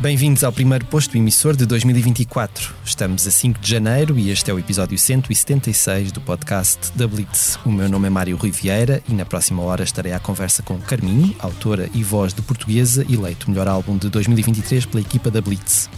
Bem-vindos ao primeiro posto emissor de 2024. Estamos a 5 de janeiro e este é o episódio 176 do podcast da Blitz. O meu nome é Mário Riviera e na próxima hora estarei à conversa com Carminho, autora e voz de portuguesa, eleito melhor álbum de 2023 pela equipa da Blitz.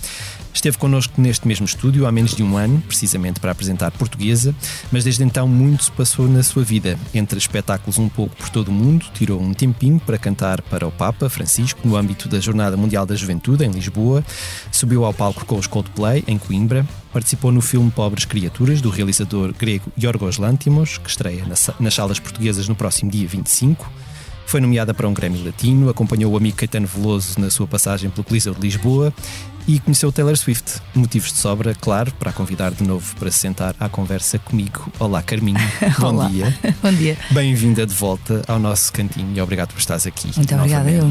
Esteve connosco neste mesmo estúdio há menos de um ano, precisamente para apresentar Portuguesa, mas desde então muito se passou na sua vida. Entre espetáculos um pouco por todo o mundo, tirou um tempinho para cantar para o Papa Francisco no âmbito da Jornada Mundial da Juventude em Lisboa, subiu ao palco com os Coldplay em Coimbra, participou no filme Pobres Criaturas do realizador grego Yorgos Lantimos, que estreia nas salas portuguesas no próximo dia 25. Foi nomeada para um Grêmio Latino, acompanhou o amigo Caetano Veloso na sua passagem pelo Coliseu de Lisboa e conheceu Taylor Swift. Motivos de sobra, claro, para a convidar de novo para se sentar à conversa comigo. Olá, Carminho. Bom Olá. dia. Bom dia. Bem-vinda de volta ao nosso cantinho e obrigado por estares aqui. Muito obrigada, eu.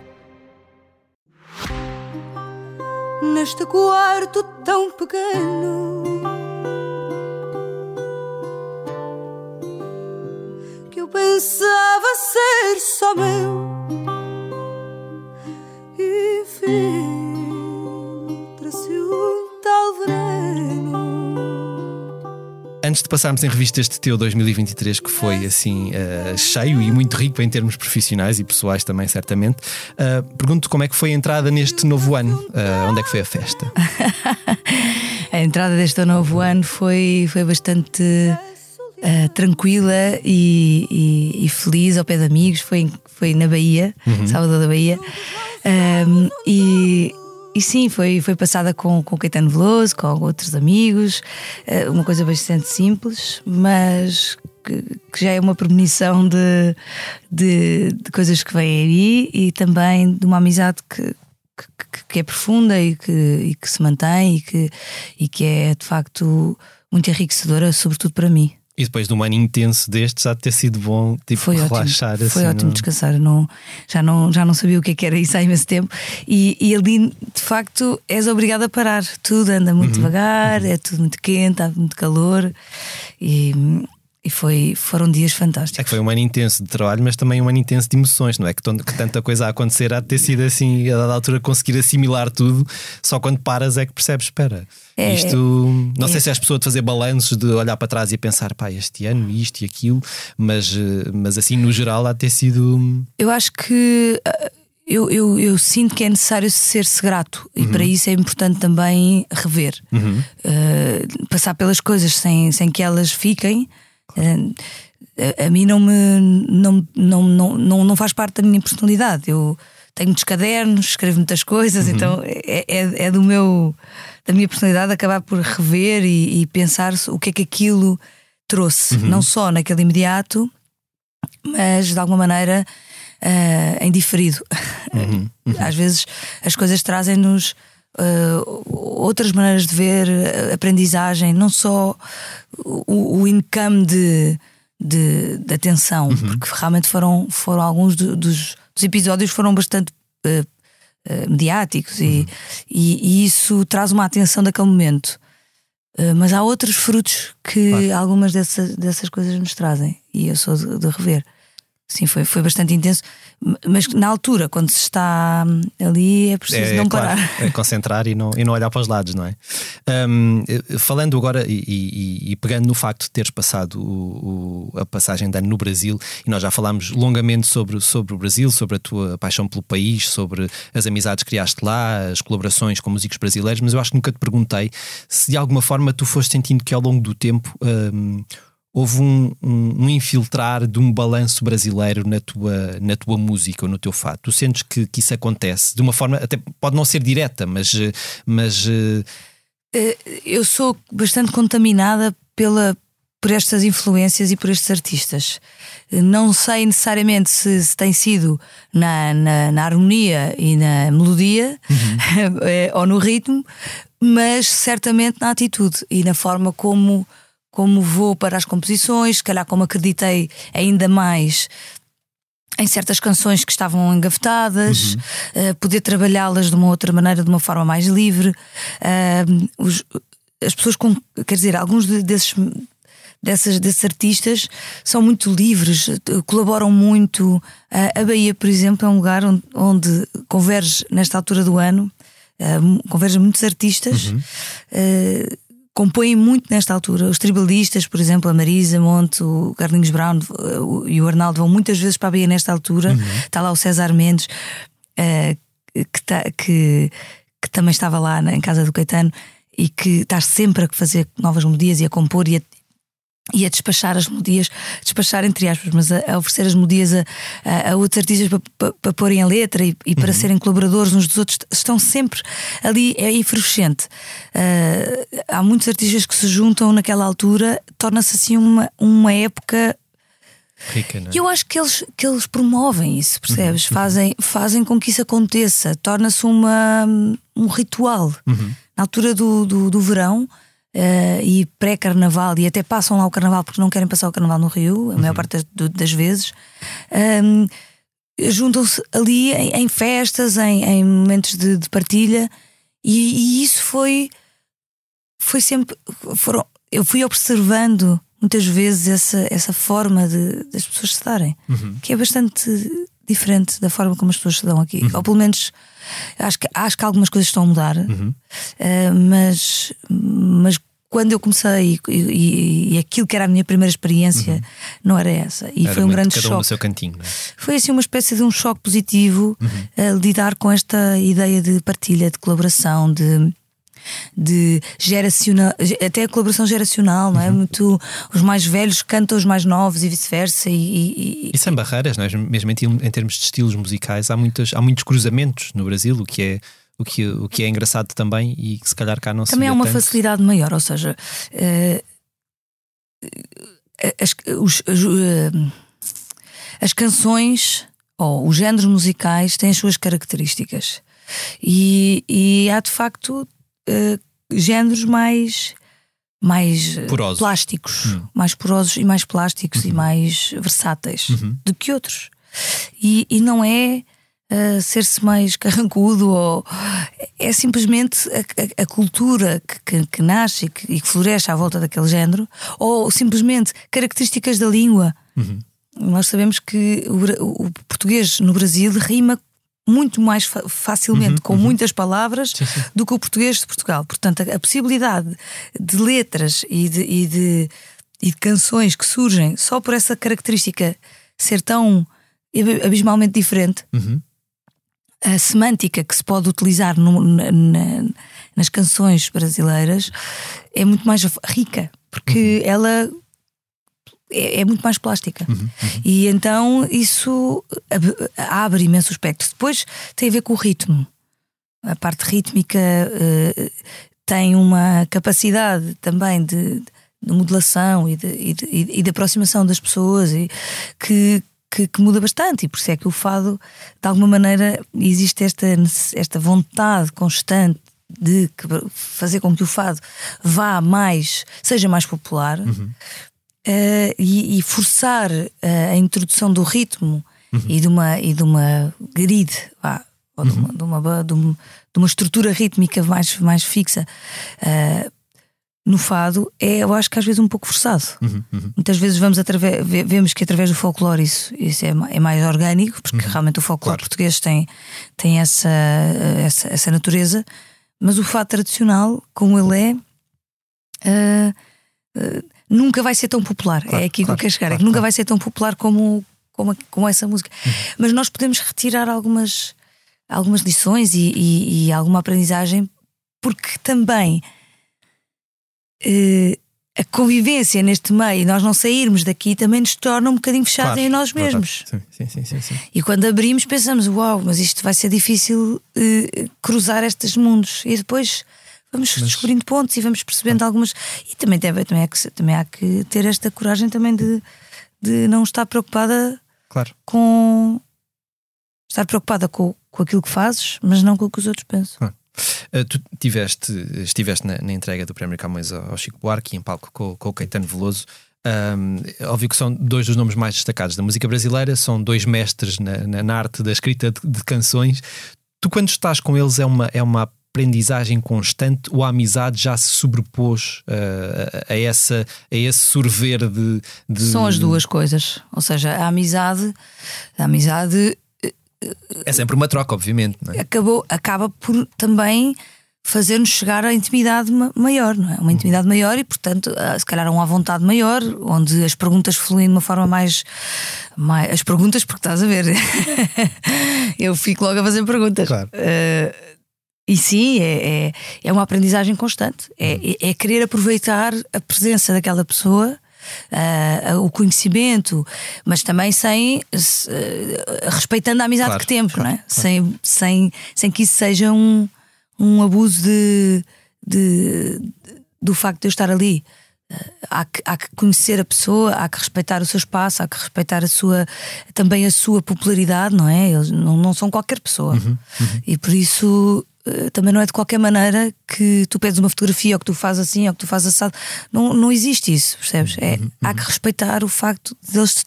Neste quarto tão pequeno. Que eu pensava ser só meu e filtra-se Antes de passarmos em revista este teu 2023, que foi assim eh, cheio e muito rico em termos profissionais e pessoais também, certamente, eh, pergunto como é que foi a entrada neste novo ano? Eh, onde é que foi a festa? A entrada deste novo ano foi, foi bastante tranquila e, e- e feliz ao pé de amigos. Foi, foi na Bahia, sábado da Bahia. Ahm, e, e sim, foi, foi passada com, com Caetano Veloso, com outros amigos. eh, uma coisa bastante simples, mas que, que já é uma premonição de, de, de coisas que vêm aí e também de uma amizade que, que, que é profunda e que, e que se mantém e que, e que é de facto muito enriquecedora, sobretudo para mim. E depois de um ano intenso destes, há de ter sido bom tipo, Foi relaxar ótimo, foi assim, ótimo não- descansar. Não, já, não, já não sabia o que, é que era isso há imenso tempo. E, e ali, de facto, és obrigado a parar. Tudo anda Uhum, muito devagar, é tudo muito quente, há muito calor. E, e foi, foram dias fantásticos. É que foi um ano intenso de trabalho, mas também um ano intenso de emoções, não é? Que, que tanta coisa a acontecer há de ter sido assim, a dada altura conseguir assimilar tudo, só quando paras é que percebes, espera. É, isto, não sei se és pessoa de fazer balanços, de olhar para trás e pensar, pá, este ano, isto e aquilo, mas, eh, mas assim, no geral, há de ter sido. Eu acho que ah, eu, eu, eu sinto que é necessário ser-se grato e para isso é importante também rever, Ah, passar pelas coisas sem, sem que elas fiquem. A, a mim não me não, não, não, não, não faz parte da minha personalidade. Eu tenho muitos cadernos, escrevo muitas coisas, então é, é, é do meu da minha personalidade acabar por rever e, e pensar o que é que aquilo trouxe, não só naquele imediato, mas de alguma maneira ah, em diferido. Às vezes as coisas trazem-nos ah, outras maneiras de ver, aprendizagem, não só o, o income de, de, de atenção, porque realmente foram, foram alguns do- dos, dos episódios foram bastante ah, ah, mediáticos e, e, e isso traz uma atenção daquele momento. Uh, mas há outros frutos que algumas dessas, dessas coisas nos trazem e eu sou de, de rever. Sim, foi, foi bastante intenso, mas na altura, quando se está hum, ali, é preciso É, não claro, parar. é concentrar e não, e não olhar para os lados, não é? Eh, falando agora e, e- e pegando no facto de teres passado o- o- a passagem de ano no Brasil, e nós já falámos longamente sobre, sobre o Brasil, sobre a tua paixão pelo país, sobre as amizades que criaste lá, as colaborações com músicos brasileiros, mas eu acho que nunca te perguntei se de alguma forma tu foste sentindo que ao longo do tempo. hum, houve um, um, um, infiltrar de um balanço brasileiro na tua, na tua música ou no teu fato? Tu sentes que, que isso acontece de uma forma, até pode não ser direta, mas. mas eh, eu sou bastante contaminada pela, por estas influências e por estes artistas. Não sei necessariamente se, se tem sido na, na, na, harmonia e na melodia uhum. ou no ritmo, mas certamente na atitude e na forma como, como vou para as composições, se calhar como acreditei ainda mais em certas canções que estavam engavetadas, uhum. uh, poder trabalhá-las de uma outra maneira, de uma forma mais livre. Uh, os, as pessoas com, quer dizer, alguns desses dessas, desses artistas são muito livres, colaboram muito. a Bahia, por exemplo, é um lugar onde, onde converge, nesta altura do ano, convergem muitos artistas. Uhum. Compõem muito nesta altura. Os tribalistas, por exemplo, a Marisa Monte, o Carlinhos Brown uh, e o Arnaldo vão muitas vezes para a Bahia nesta altura. Uhum. Está lá o César Mendes, uh, que, tá, que, que, também estava lá em casa do Caetano e que está sempre a fazer novas melodias e a compor e a, e a despachar as melodias, despachar entre aspas, mas a, a oferecer as melodias a, a, a outros artistas para, para, para porem a letra e, e para uhum. serem colaboradores uns dos outros, estão sempre ali, é efervescente. Uh, há muitos artistas que se juntam naquela altura, torna-se assim uma, uma época. Rica, é? Eu acho que eles, que eles promovem isso, percebes? Uhum. Fazem, fazem com que isso aconteça, torna-se um ritual. Uhum. Na altura do, do, do verão, uh, e pré-carnaval, e até passam lá o carnaval porque não querem passar o carnaval no Rio, a maior uhum. parte das, das vezes. Um, juntam-se ali em, em, festas, em, em momentos de, de partilha, e, e, isso foi foi sempre foram, eu fui observando muitas vezes essa, essa forma de, das pessoas se darem, uhum. que é bastante diferente da forma como as pessoas se dão aqui, uhum. ou pelo menos Acho que, acho que algumas coisas estão a mudar, uhum. uh, mas, mas quando eu comecei e, e, e, aquilo que era a minha primeira experiência uhum. não era essa. E era foi um grande cada choque. Um no seu cantinho, é? Foi assim uma espécie de um choque positivo uhum. lidar com esta ideia de partilha, de colaboração, de de geracional, até a colaboração geracional, não é? Uhum. Muito os mais velhos cantam os mais novos e vice-versa. E, e, e, sem barreiras, não é? mesmo em, em, termos de estilos musicais, há, muitas, há muitos cruzamentos no Brasil, o que é. O que, o que é engraçado também e que se calhar cá não também se Também há uma tanto. facilidade maior, ou seja, uh, as, os, as, uh, as canções ou os géneros musicais têm as suas características. E, e há de facto uh, géneros mais mais eh, Poroso. plásticos, hum. mais porosos e mais plásticos uhum. e mais versáteis uhum. do que outros. E, e não é uh, ser-se mais carrancudo ou é simplesmente a, a, a cultura que, que, que nasce e que, e que, floresce à volta daquele género, ou simplesmente características da língua. Uhum. Nós sabemos que o, o português no Brasil rima muito mais facilmente, uhum, com uhum. muitas palavras, sim, sim. do que o português de Portugal. Portanto, a, a possibilidade de letras e de, e, de, e de, canções que surgem só por essa característica ser tão abismalmente diferente, uhum. a semântica que se pode utilizar no, na, na, nas canções brasileiras é muito mais rica, porque uhum. ela é, é muito mais plástica. Uhum, uhum. E então isso abre imenso espectro. Depois tem a ver com o ritmo. A parte rítmica uh, tem uma capacidade também de, de modulação e de, e, de, e de, aproximação das pessoas e que, que, que, muda bastante. E por isso é que o fado, de alguma maneira, existe esta, esta vontade constante de fazer com que o fado vá mais, seja mais popular. Uhum uh, e, e, forçar uh, a introdução do ritmo uhum. e, de uma, e de uma grid, vá, ou de, uma, uhum. de, uma, de, uma, de, uma, estrutura rítmica mais, mais fixa. Uh, no fado é, eu acho que às vezes um pouco forçado. Uhum, uhum. Muitas vezes vamos através, vemos que através do folclore isso, isso é, é mais orgânico, porque uhum. realmente o folclore claro. português tem, tem essa, essa, essa natureza, mas o fado tradicional, como ele é, uh, uh, nunca vai ser tão popular. Claro, é aqui claro, que eu quero chegar. Claro, é que nunca vai ser tão popular como, como, como essa música. Uhum. Mas nós podemos retirar algumas, algumas lições e, e, e alguma aprendizagem, porque também eh, a convivência neste meio, nós não sairmos daqui, também nos torna um bocadinho fechados em nós mesmos. Sim, sim, sim, sim, sim. E quando abrimos, pensamos: uau, mas isto vai ser difícil eh, cruzar estes mundos. E depois vamos descobrindo pontos e vamos percebendo algumas. E também, deve, também, há que, também há que ter esta coragem também de, de não estar preocupada Claro. com. estar preocupada com, com aquilo que fazes, mas não com o que os outros pensam. Uh, tu tiveste, estiveste na, na entrega do Prémio Camões ao, ao Chico Buarque, em palco com, com o Caetano Veloso. Um, óbvio que são dois dos nomes mais destacados da música brasileira, são dois mestres na, na- na arte da escrita de, de canções. Tu, quando estás com eles, é uma, é uma aprendizagem constante ou a amizade já se sobrepôs uh, a, a essa, a esse sorver de, de- São as duas coisas. Ou seja, a amizade, a amizade É sempre uma troca, obviamente. É? acabou, acaba por também fazer-nos chegar à intimidade ma- maior, não é? Uma intimidade maior e, portanto, ah, se calhar uma vontade maior, onde as perguntas fluem de uma forma mais. mais as perguntas, porque estás a ver, eu fico logo a fazer perguntas. Claro. Ah, e sim, é, é, é uma aprendizagem constante. É, é, é querer aproveitar a presença daquela pessoa. ah, o conhecimento, mas também sem se- ah, respeitando a amizade Claro, que temos, claro, não é? Sem, sem, sem que isso seja um, um abuso de, de- do facto de eu estar ali. Eh, Há que, há que conhecer a pessoa, há que respeitar o seu espaço, há que respeitar a sua, também a sua popularidade, não é? Eles não, não são qualquer pessoa. E por isso também não é de qualquer maneira que tu pedes uma fotografia ou que tu fazes assim ou que tu fazes assado. Não, não existe isso, percebes? É, Há que respeitar o facto de eles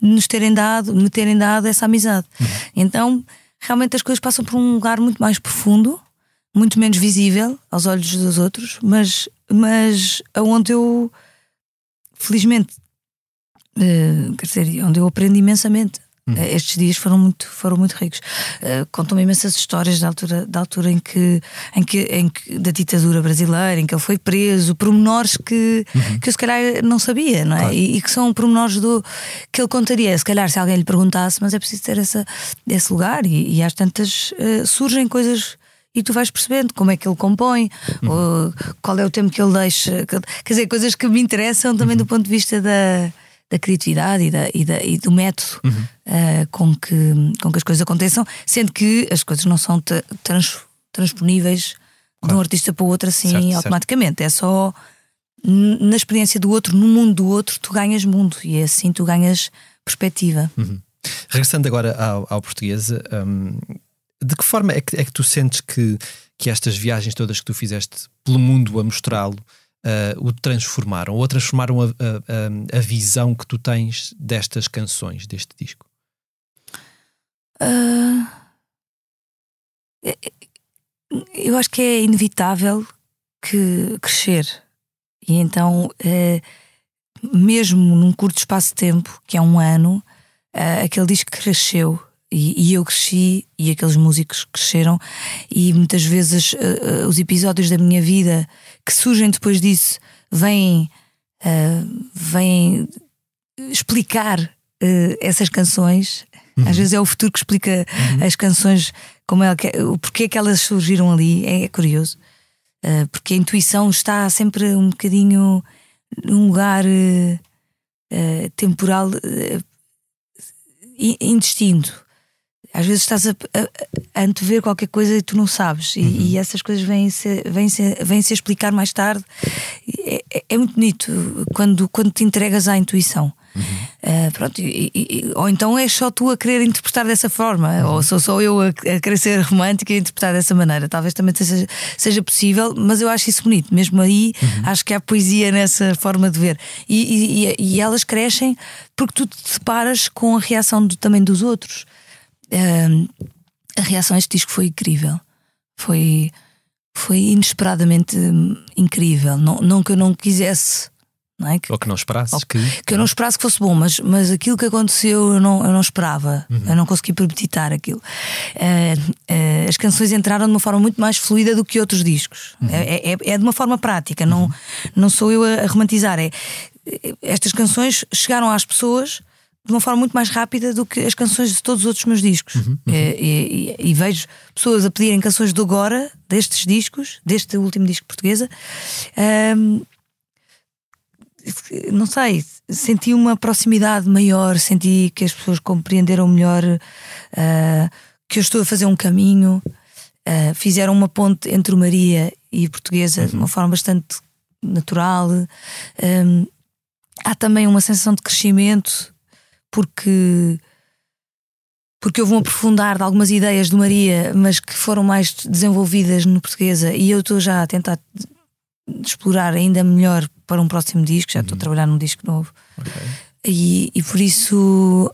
nos terem dado, me terem dado essa amizade. Então, realmente as coisas passam por um lugar muito mais profundo, muito menos visível aos olhos dos outros, mas, mas aonde eu, felizmente, eh, quer dizer, onde eu aprendo imensamente. Eh, Estes dias foram muito, foram muito ricos. Eh, Contam-me imensas histórias da altura, da altura em, que, em, que, em que da ditadura brasileira, em que ele foi preso, pormenores que, que eu se calhar não sabia, não é? E, e que são pormenores do que ele contaria. Se calhar se alguém lhe perguntasse, mas é preciso ter essa, esse lugar, e, e às tantas eh, surgem coisas e tu vais percebendo como é que ele compõe, ou qual é o tempo que ele deixa. Quer dizer, coisas que me interessam também do ponto de vista da, da criatividade e, da, e, da- e do método eh, com, que, com que as coisas aconteçam, sendo que as coisas não são tra- trans- transponíveis de um artista para o outro assim Certo, certo. automaticamente. É só na experiência do outro, no mundo do outro, tu ganhas mundo e assim tu ganhas perspectiva. Regressando agora ao, ao português, hum, de que forma é que, é que tu sentes que, que estas viagens todas que tu fizeste pelo mundo a mostrá-lo ah, o transformaram ou transformaram a, a- a- visão que tu tens destas canções, deste disco? É- eu acho que é inevitável que crescer. E então, eh, mesmo num curto espaço de tempo, que é um ano, ah, aquele disco cresceu. E, e eu cresci e aqueles músicos cresceram, e muitas vezes ah, os episódios da minha vida que surgem depois disso vêm, ah, vêm explicar eh, essas canções. Às vezes é o futuro que explica as canções, como é que, o porquê que elas surgiram ali. É, é curioso. Eh, porque a intuição está sempre um bocadinho num lugar temporal in- indistinto. Às vezes estás a, a, a antever qualquer coisa e tu não sabes, e, e essas coisas vêm-se vêm -se, vêm -se a explicar mais tarde. É, é- é muito bonito quando, quando te entregas à intuição. Uh, pronto, e- e- ou então és só tu a querer interpretar dessa forma, ou sou só eu a, a querer ser romântica e interpretar dessa maneira. Talvez também seja, seja possível, mas eu acho isso bonito. Mesmo aí, acho que há poesia nessa forma de ver. E, e- elas crescem porque tu te deparas com a reação do- também dos outros. Um, a reação a este disco foi incrível. Foi, foi inesperadamente incrível. Não, não que eu não quisesse, não é? Que, Ou que não esperasses Ou que. que eu não esperasse que fosse bom, mas, mas aquilo que aconteceu eu não, eu não esperava. Eu não consegui premeditar aquilo. Eh, eh, as canções entraram de uma forma muito mais fluida do que outros discos. É, é, é de uma forma prática, não, não sou eu a, a romantizar. É, estas canções chegaram às pessoas de uma forma muito mais rápida do que as canções de todos os outros meus discos. Eh, E, e- e vejo pessoas a pedirem canções do agora, destes discos, deste último disco portuguesa. ehm, não sei, senti uma proximidade maior, senti que as pessoas compreenderam melhor uh, que eu estou a fazer um caminho, uh, fizeram uma ponte entre o Maria e a portuguesa uhum. de uma forma bastante natural. Um, há também uma sensação de crescimento, porque porque houve um aprofundar de algumas ideias do Maria, mas que foram mais desenvolvidas no portuguesa, e eu estou já a tentar explorar ainda melhor para um próximo disco, já estou uhum. a trabalhar num disco novo. Okay. E, e por isso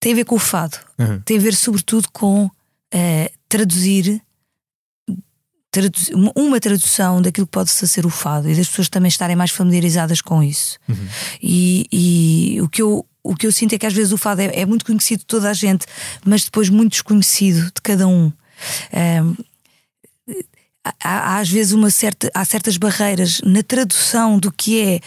tem a ver com o fado, uhum. tem a ver sobretudo com uh, traduzir uma tradução daquilo que pode ser o fado e das pessoas também estarem mais familiarizadas com isso. Uhum. E, e, o, que eu, o que eu sinto é que às vezes o fado é, é, muito conhecido de toda a gente, mas depois muito desconhecido de cada um. um há, há, às vezes uma certa, há certas barreiras na tradução do que é.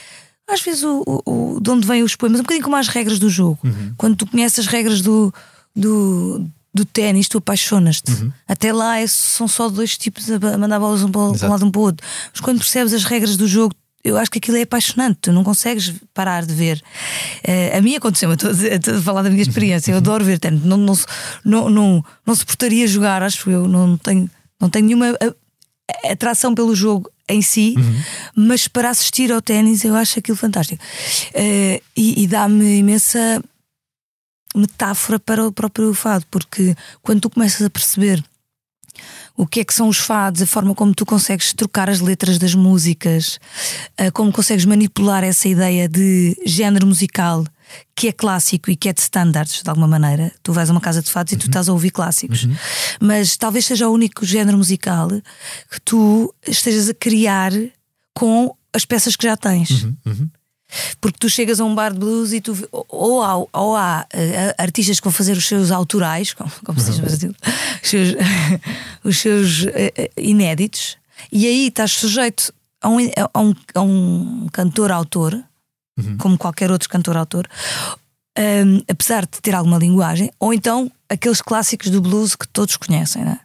Às vezes o, o, de onde vêm os poemas, um bocadinho como as regras do jogo. Uhum. Quando tu conheces as regras do, do, do ténis, tu apaixonas-te. Uhum. Até lá é, são só dois tipos a mandar bolas um um lado um para o outro. Mas quando percebes as regras do jogo, eu acho que aquilo é apaixonante, tu não consegues parar de ver. Uh, a mim aconteceu, eu estou a, estou a falar da minha experiência, eu adoro ver ténis, não, não, não, não, não suportaria jogar, acho eu, não tenho, não tenho nenhuma atração pelo jogo em si, uhum. mas para assistir ao ténis eu acho aquilo fantástico. Uh, e, e dá-me imensa metáfora para o próprio fado, porque quando tu começas a perceber o que é que são os fados, a forma como tu consegues trocar as letras das músicas, eh, como consegues manipular essa ideia de género musical que é clássico e que é de standards, de alguma maneira. Tu vais a uma casa de fados uhum. e tu uhum. estás a ouvir clássicos. Uhum. Mas talvez seja o único género musical que tu estejas a criar com as peças que já tens. Uhum. Uhum. Porque tu chegas a um bar de blues e tu ou há, ou há uh, artistas que vão fazer os seus autorais, como, como se diz no Brasil, os seus, os seus uh, inéditos, e aí estás sujeito a um, a um, a um cantor-autor, uhum. como qualquer outro cantor-autor, um, apesar de ter alguma linguagem, ou então aqueles clássicos do blues que todos conhecem. Né?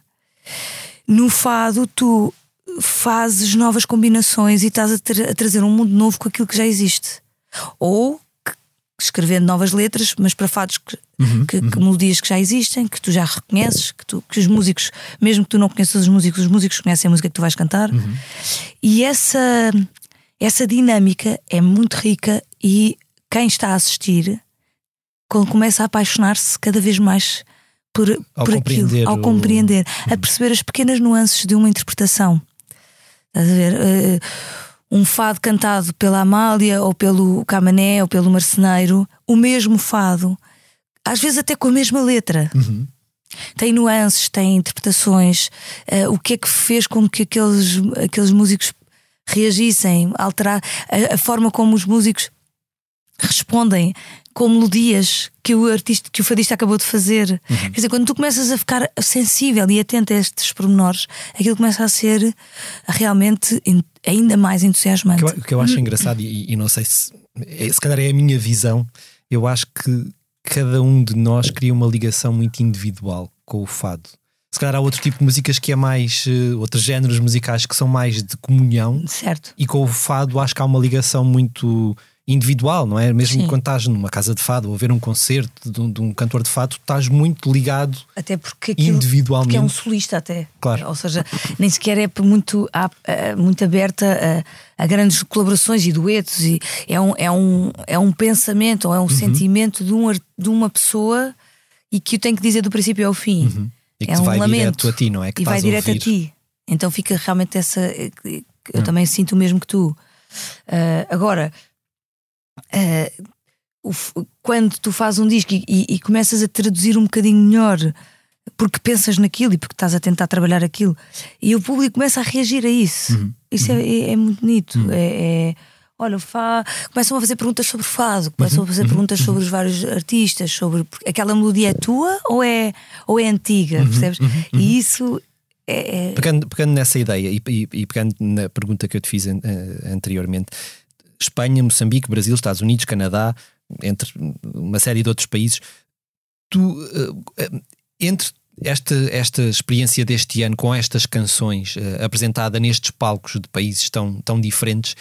No fado, tu fazes novas combinações e estás a, tra a, trazer um mundo novo com aquilo que já existe. Ou escrevendo novas letras, mas para fados que, uhum, que, uhum. que, melodias que já existem, que tu já reconheces, que, tu, que os músicos, mesmo que tu não conheças os músicos, os músicos conhecem a música que tu vais cantar. Uhum. E essa, essa dinâmica é muito rica e quem está a assistir começa a apaixonar-se cada vez mais por, por aquilo, ao compreender, o... a perceber as pequenas nuances de uma interpretação. Estás a ver? Uh, um fado cantado pela Amália ou pelo Camané ou pelo Marceneiro, o mesmo fado, às vezes até com a mesma letra. Uhum. Tem nuances, tem interpretações. Uh, o que é que fez com que aqueles, aqueles músicos reagissem, alterar a, a forma como os músicos respondem com melodias que o artista, que o fadista acabou de fazer. Uhum. Quer dizer, quando tu começas a ficar sensível e atento a estes pormenores, aquilo começa a ser realmente ainda mais entusiasmante. O que eu, que eu acho engraçado, e, e, não sei se é, se calhar é a minha visão, eu acho que cada um de nós cria uma ligação muito individual com o fado. Se calhar há outro tipo de músicas que é mais. Uh, outros géneros musicais que são mais de comunhão. Certo. E com o fado acho que há uma ligação muito individual, não é? Mesmo Sim. quando estás numa casa de fado ou a ver um concerto de um, de um cantor de fado, estás muito ligado até porque aquilo, individualmente. Porque é um solista até. Claro. Ou seja, nem sequer é muito, muito aberta a, a grandes colaborações e duetos e é um, é um, é um pensamento ou é um uhum. sentimento de, um, de uma pessoa e que o tem que dizer do princípio ao fim. Uhum. E que é um vai lamento. direto a ti, não é? Que e vai direto a, a, ti. Então fica realmente essa. Eu uhum. também sinto o mesmo que tu. Uh, agora, uh, o, quando tu fazes um disco e, e, e, começas a traduzir um bocadinho melhor porque pensas naquilo e porque estás a tentar trabalhar aquilo e o público começa a reagir a isso. Uhum. Isso é, uhum. é, é, muito bonito. Uhum. É, é, olha, fá, começam a fazer perguntas sobre fado, começam uhum. a fazer uhum. perguntas uhum. sobre os vários artistas, sobre aquela melodia é tua ou é, ou é antiga, percebes? E isso é, é. Pegando, pegando nessa ideia e, e, e, pegando na pergunta que eu te fiz uh, anteriormente, Espanha, Moçambique, Brasil, Estados Unidos, Canadá, entre uma série de outros países. Tu, uh, entre esta, esta experiência deste ano com estas canções uh, apresentada nestes palcos de países tão, tão diferentes,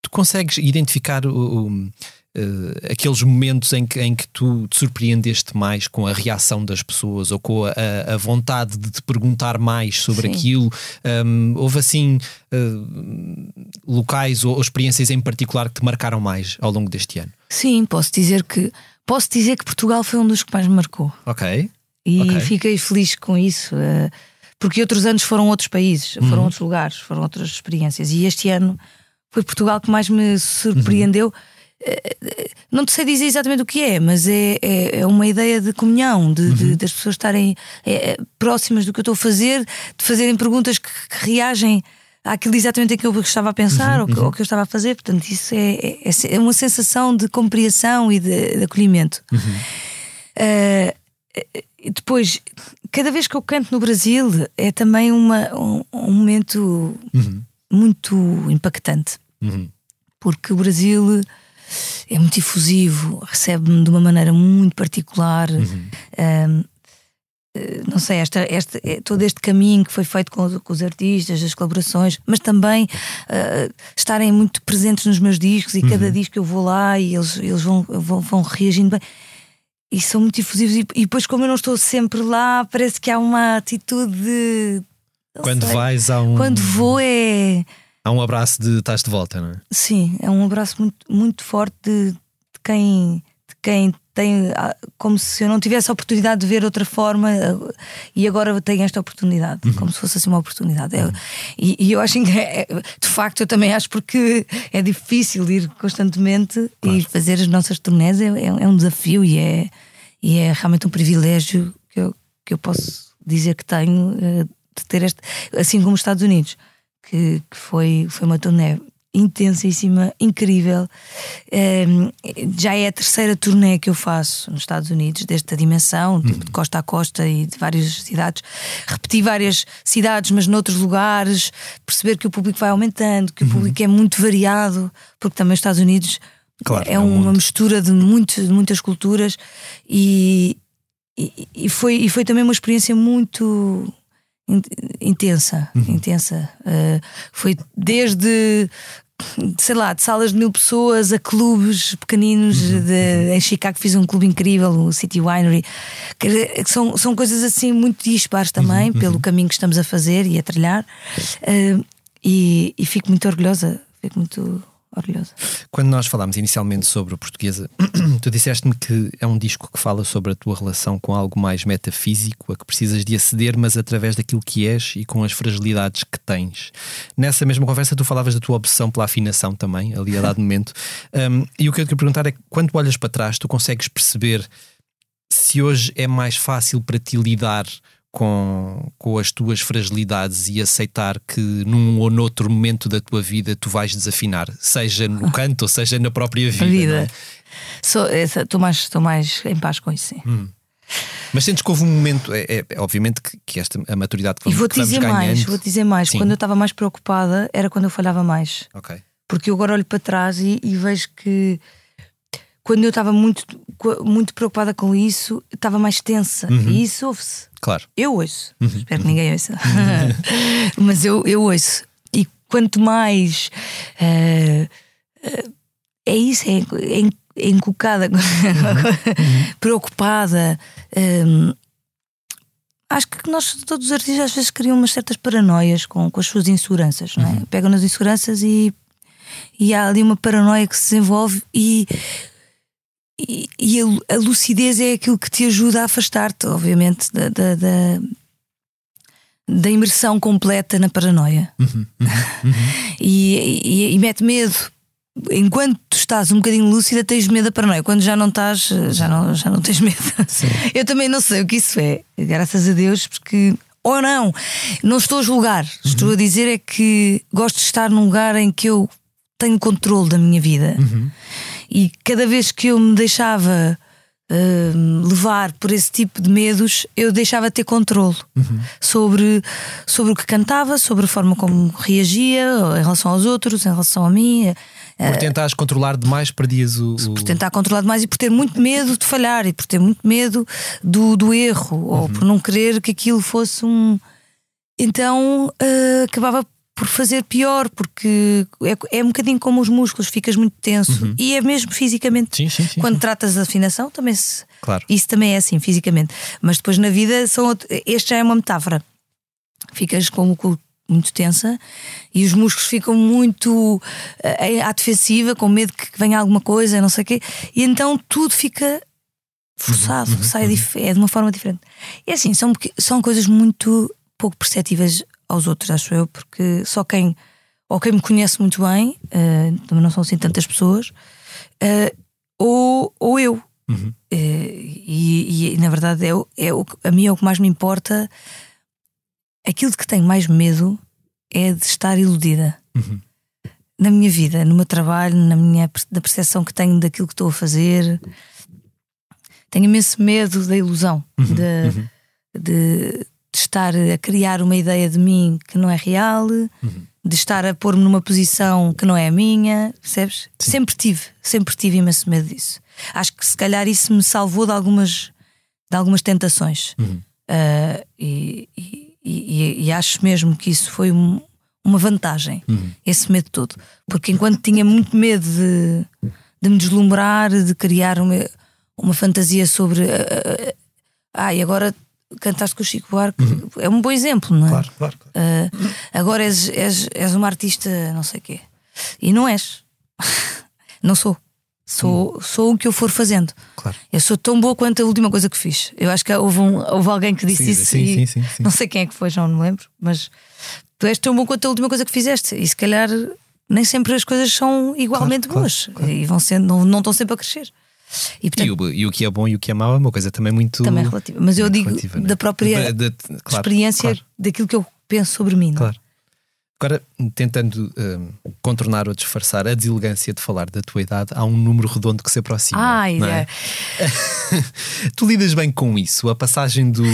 tu consegues identificar o, o Uh, aqueles momentos em que, em que tu te surpreendeste mais com a reação das pessoas ou com a, a vontade de te perguntar mais sobre Sim. aquilo? Um, houve assim uh, locais ou, ou, experiências em particular que te marcaram mais ao longo deste ano? Sim, posso dizer que posso dizer que Portugal foi um dos que mais me marcou. Ok. E okay. fiquei feliz com isso. Uh, porque outros anos foram outros países, foram uhum. outros lugares, foram outras experiências. E este ano foi Portugal que mais me surpreendeu. Uhum não te sei dizer exatamente o que é, mas é, é, é uma ideia de comunhão, de, uhum. de das pessoas estarem é, é, próximas do que eu estou a fazer, de fazerem perguntas que, que reagem àquilo exatamente que eu estava a pensar uhum, ou, que, uhum. ou, que, eu estava a fazer. Portanto, isso é, é, é uma sensação de compreensão e de, de acolhimento. Uhum. Uh, depois, cada vez que eu canto no Brasil, é também uma, um, um momento uhum. muito impactante, uhum. porque o Brasil é muito efusivo, recebe-me de uma maneira muito particular. Uhum. Um, eh, não sei, esta, esta, eh, todo este caminho que foi feito com, com os artistas, as colaborações, mas também uh, estarem muito presentes nos meus discos e uhum. cada disco eu vou lá e eles, eles vão, vão, vão reagindo bem. E são muito efusivos, e, e, depois, como eu não estou sempre lá, parece que há uma atitude. De, Quando sei, vais a um. Quando vou é Há um abraço de estás de volta, não é? Sim, é um abraço muito, muito forte de, de quem, de quem tem ah, como se eu não tivesse a oportunidade de ver outra forma ah, e agora tenho esta oportunidade, uhum. como se fosse assim uma oportunidade. Uhum. e, e, eu acho que é, de facto eu também acho porque é difícil ir constantemente claro. e fazer as nossas turnés é, é, é, um desafio e é, e é realmente um privilégio que eu, que eu posso dizer que tenho eh, de ter este, assim como os Estados Unidos que, que foi, foi uma turnê intensíssima, incrível. Um, já é a terceira turnê que eu faço nos Estados Unidos, desta dimensão, uhum. tipo de costa a costa e de várias cidades. Repeti várias cidades, mas noutros lugares, perceber que o público vai aumentando, que uhum. o público é muito variado, porque também os Estados Unidos claro, é, é uma mundo. mistura de, muito, de muitas culturas e, e, e, foi, e foi também uma experiência muito intensa, uhum. intensa. Uh, foi desde sei lá, de salas de mil pessoas a clubes pequeninos. Uhum. De, em Chicago fiz um clube incrível, o City Winery. Que são, são coisas assim muito dispares também, uhum. pelo caminho que estamos a fazer e a trilhar. Uh, e, e, fico muito orgulhosa, fico muito orgulhosa. Quando nós falámos inicialmente sobre o portuguesa, tu disseste-me que é um disco que fala sobre a tua relação com algo mais metafísico, a que precisas de aceder, mas através daquilo que és e com as fragilidades que tens. Nessa mesma conversa, tu falavas da tua obsessão pela afinação também, ali a dado momento. Um, e o que eu quero perguntar é: quando olhas para trás, tu consegues perceber se hoje é mais fácil para ti lidar com, com as tuas fragilidades e aceitar que num ou noutro momento da tua vida tu vais desafinar, seja no canto ou seja na própria vida. vida. Estou é? mais, mais em paz com isso, sim. Hum. Mas sentes que houve um momento, é, é, é obviamente que, que, esta a maturidade que vamos, e vou -te dizer mais, vou dizer mais, sim. quando eu estava mais preocupada era quando eu falhava mais. Ok. Porque eu agora olho para trás e, e vejo que quando eu estava muito, muito preocupada com isso, estava mais tensa. Uhum. E isso ouve-se. Claro. Eu ouço. Uhum. Espero que ninguém ouça. Mas eu, eu ouço. E quanto mais. Uh, uh, é isso, é, é, é encucada, uhum. preocupada. Um, eh, acho que nós, todos os artistas, às vezes criam umas certas paranoias com, com as suas inseguranças, não é? Uhum. Pegam nas inseguranças e, e há ali uma paranoia que se desenvolve e e, e a, a, lucidez é aquilo que te ajuda a afastar-te, obviamente, da, da, da, da, imersão completa na paranoia. Uhum, uhum, uhum. e, e, e mete medo. Enquanto estás um bocadinho lúcida, tens medo da paranoia. Quando já não estás, já não, já não tens medo. Sim. Eu também não sei o que isso é, graças a Deus, porque ou não, não estou a julgar. Estou uhum. a dizer é que gosto de estar num lugar em que eu tenho controle da minha vida. Uhum. E cada vez que eu me deixava uh, levar por esse tipo de medos, eu deixava de ter controle uhum. sobre, sobre o que cantava, sobre a forma como reagia em relação aos outros, em relação a mim. Por tentares controlar demais, perdias o, o. Por tentar controlar demais e por ter muito medo de falhar e por ter muito medo do, do erro ou por não querer que aquilo fosse um. Então uh, acabava por fazer pior, porque é, é um bocadinho como os músculos, ficas muito tenso e é mesmo fisicamente. Sim, sim, sim, Quando tratas de afinação, também se. Claro. Isso também é assim, fisicamente. Mas depois na vida, são, este já é uma metáfora. Ficas com o cu muito tensa e os músculos ficam muito eh, à defensiva, com medo que venha alguma coisa, não sei o quê, e então tudo fica forçado, Uhum, sai dif- é de uma forma diferente. E assim, são, são coisas muito pouco perceptíveis aos outros, acho eu, porque só quem ou quem me conhece muito bem, eh, também não são assim tantas pessoas, eh, ou, ou eu. Uhum. Eh, e, e, na verdade é, é o, a mim é o que mais me importa. Aquilo de que tenho mais medo é de estar iludida Uhum. na minha vida, no meu trabalho, na minha da percepção que tenho daquilo que estou a fazer. Tenho imenso medo da ilusão, Uhum. de, de, de estar a criar uma ideia de mim que não é real, Uhum. de estar a pôr-me numa posição que não é a minha, percebes? Sempre tive, sempre tive imenso medo disso. Acho que se calhar isso me salvou de algumas, de algumas tentações. Uhum. Ah, e, e- e- e acho mesmo que isso foi um- uma vantagem, esse medo todo. Porque enquanto tinha muito medo de, de me deslumbrar, de criar uma, uma fantasia sobre. ah, ah, ah, e agora cantaste com o Chico Buarque, é um bom exemplo, não é? Claro, claro. claro. Ah, agora és, és, és uma artista, não sei o quê. E não és. não sou. Sou, sou o que eu for fazendo. Claro. Eu sou tão boa quanto a última coisa que fiz. Eu acho que houve, um- houve alguém que disse Sim, isso. sim, e sim, sim, sim. Não sei quem é que foi, já não me lembro. Mas tu és tão bom quanto a última coisa que fizeste. E se calhar nem sempre as coisas são igualmente Claro, boas. E vão sendo, não, não estão sempre a crescer. E, portanto, E o, e o que é bom e o que é mau é uma coisa também muito. também é relativa. Mas eu digo relativa, né? da própria Da- da- claro, experiência claro. daquilo que eu penso sobre mim. é? Claro. Agora, tentando hum, contornar ou disfarçar a deselegância de falar da tua idade, há um número redondo que se aproxima. Ai, não é? tu lidas bem com isso? A passagem do,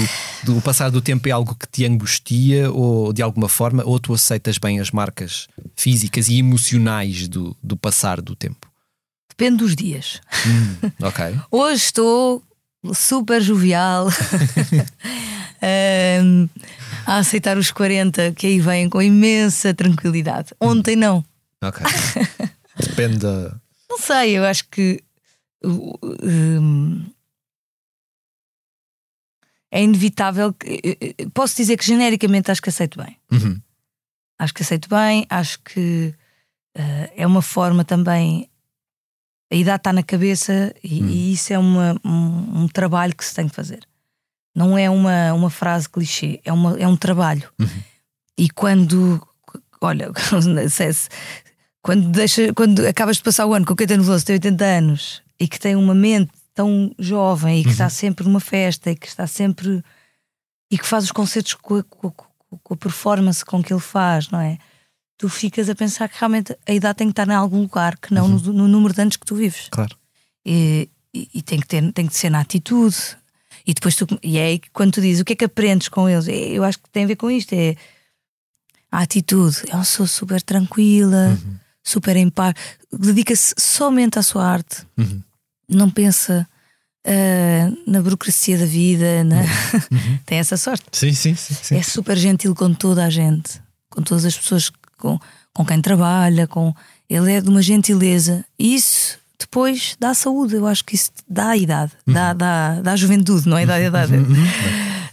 do passar do tempo é algo que te angustia ou de alguma forma, ou tu aceitas bem as marcas físicas e emocionais do, do passar do tempo? Depende dos dias. Ok. Hoje estou super jovial Ahm, a aceitar os 40 que aí vêm com imensa tranquilidade. Ontem não. Ok. Depende da. Não sei, eu acho que uh, hum, é inevitável. Que, eh, posso dizer que genericamente acho que aceito bem. Uhum. Acho que aceito bem, acho que eh, é uma forma também. A idade está na cabeça e, e isso é uma- um, um trabalho que se tem que fazer. Não é uma, uma frase clichê, é, uma, é um trabalho. E quando. Olha, quando, deixa, quando acabas de passar o ano com quem tem Veloso tem 80 anos e que tem uma mente tão jovem e que está sempre numa festa e que está sempre. e que faz os concertos com a, com a- com a performance com que ele faz, não é? Tu ficas a pensar que realmente a idade tem que estar em algum lugar, que não no, no número de anos que tu vives. Claro. E, e- e tem, que ter, tem que ser na atitude. E depois tu, e é aí que quando tu dizes o que é que aprendes com eles, é- eu acho que tem a ver com isto: é a atitude. Uma pessoa super tranquila, super em paz, dedica-se somente à sua arte, Uhum. não pensa ah, na burocracia da vida, na- tem essa sorte. Sim, sim, sim. sim. É super gentil com toda a gente, com todas as pessoas com, com quem trabalha, com ele é de uma gentileza. E isso depois dá saúde, eu acho que isso dá a idade, dá, dá, dá a juventude, não é? Dá idade,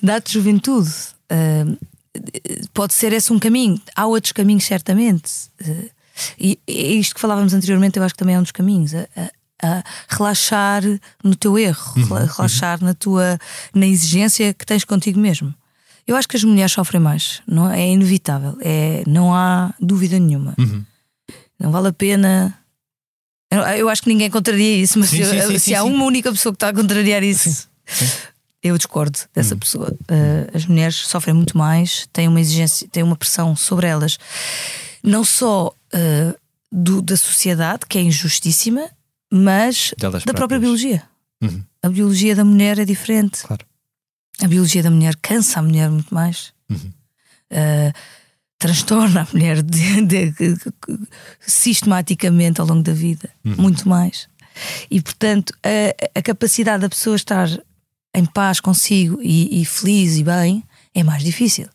dá-te juventude. Ah, pode ser esse um caminho, há outros caminhos, certamente. Ah, e é isto que falávamos anteriormente, eu acho que também é um dos caminhos. a- a- a relaxar no teu erro, rela- relaxar na tua na exigência que tens contigo mesmo. Eu acho que as mulheres sofrem mais, não é? É inevitável, é, não há dúvida nenhuma. Não vale a pena. Eu, eu acho que ninguém contraria isso, mas Sim, se, sim, sim, se há uma única pessoa que está a contrariar isso, eu discordo dessa pessoa. Uh, as mulheres sofrem muito mais, têm uma exigência, têm uma pressão sobre elas, não só uh, do- da sociedade, que é injustíssima, mas da própria biologia. Uhum. A biologia da mulher é diferente. Claro. A biologia da mulher cansa a mulher muito mais. Uhum. Uh, transtorna a mulher de, de, de, sistematicamente ao longo da vida, uhum. muito mais. E portanto, a, a, capacidade da pessoa estar em paz consigo e, e feliz e bem é mais difícil.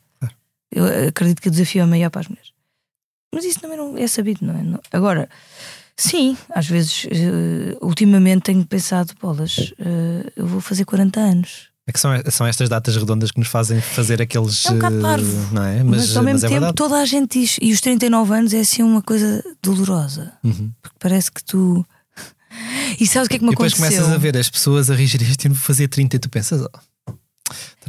Eu acredito que o desafio é maior para as mulheres. Mas isso também não é sabido, não é? Agora, sim, às vezes, uh, ultimamente tenho pensado, bolas, uh, eu vou fazer 40 anos. É que são, são estas datas redondas que nos fazem fazer aqueles. É um bocado parvo, não é? Mas, mas ao mesmo mas é tempo, toda a gente diz. E os 39 anos é assim uma coisa dolorosa. Uhum. Porque parece que tu. E sabes o que é que me e depois aconteceu? começas a ver as pessoas a rigir este ano fazer 30 e tu pensas, oh,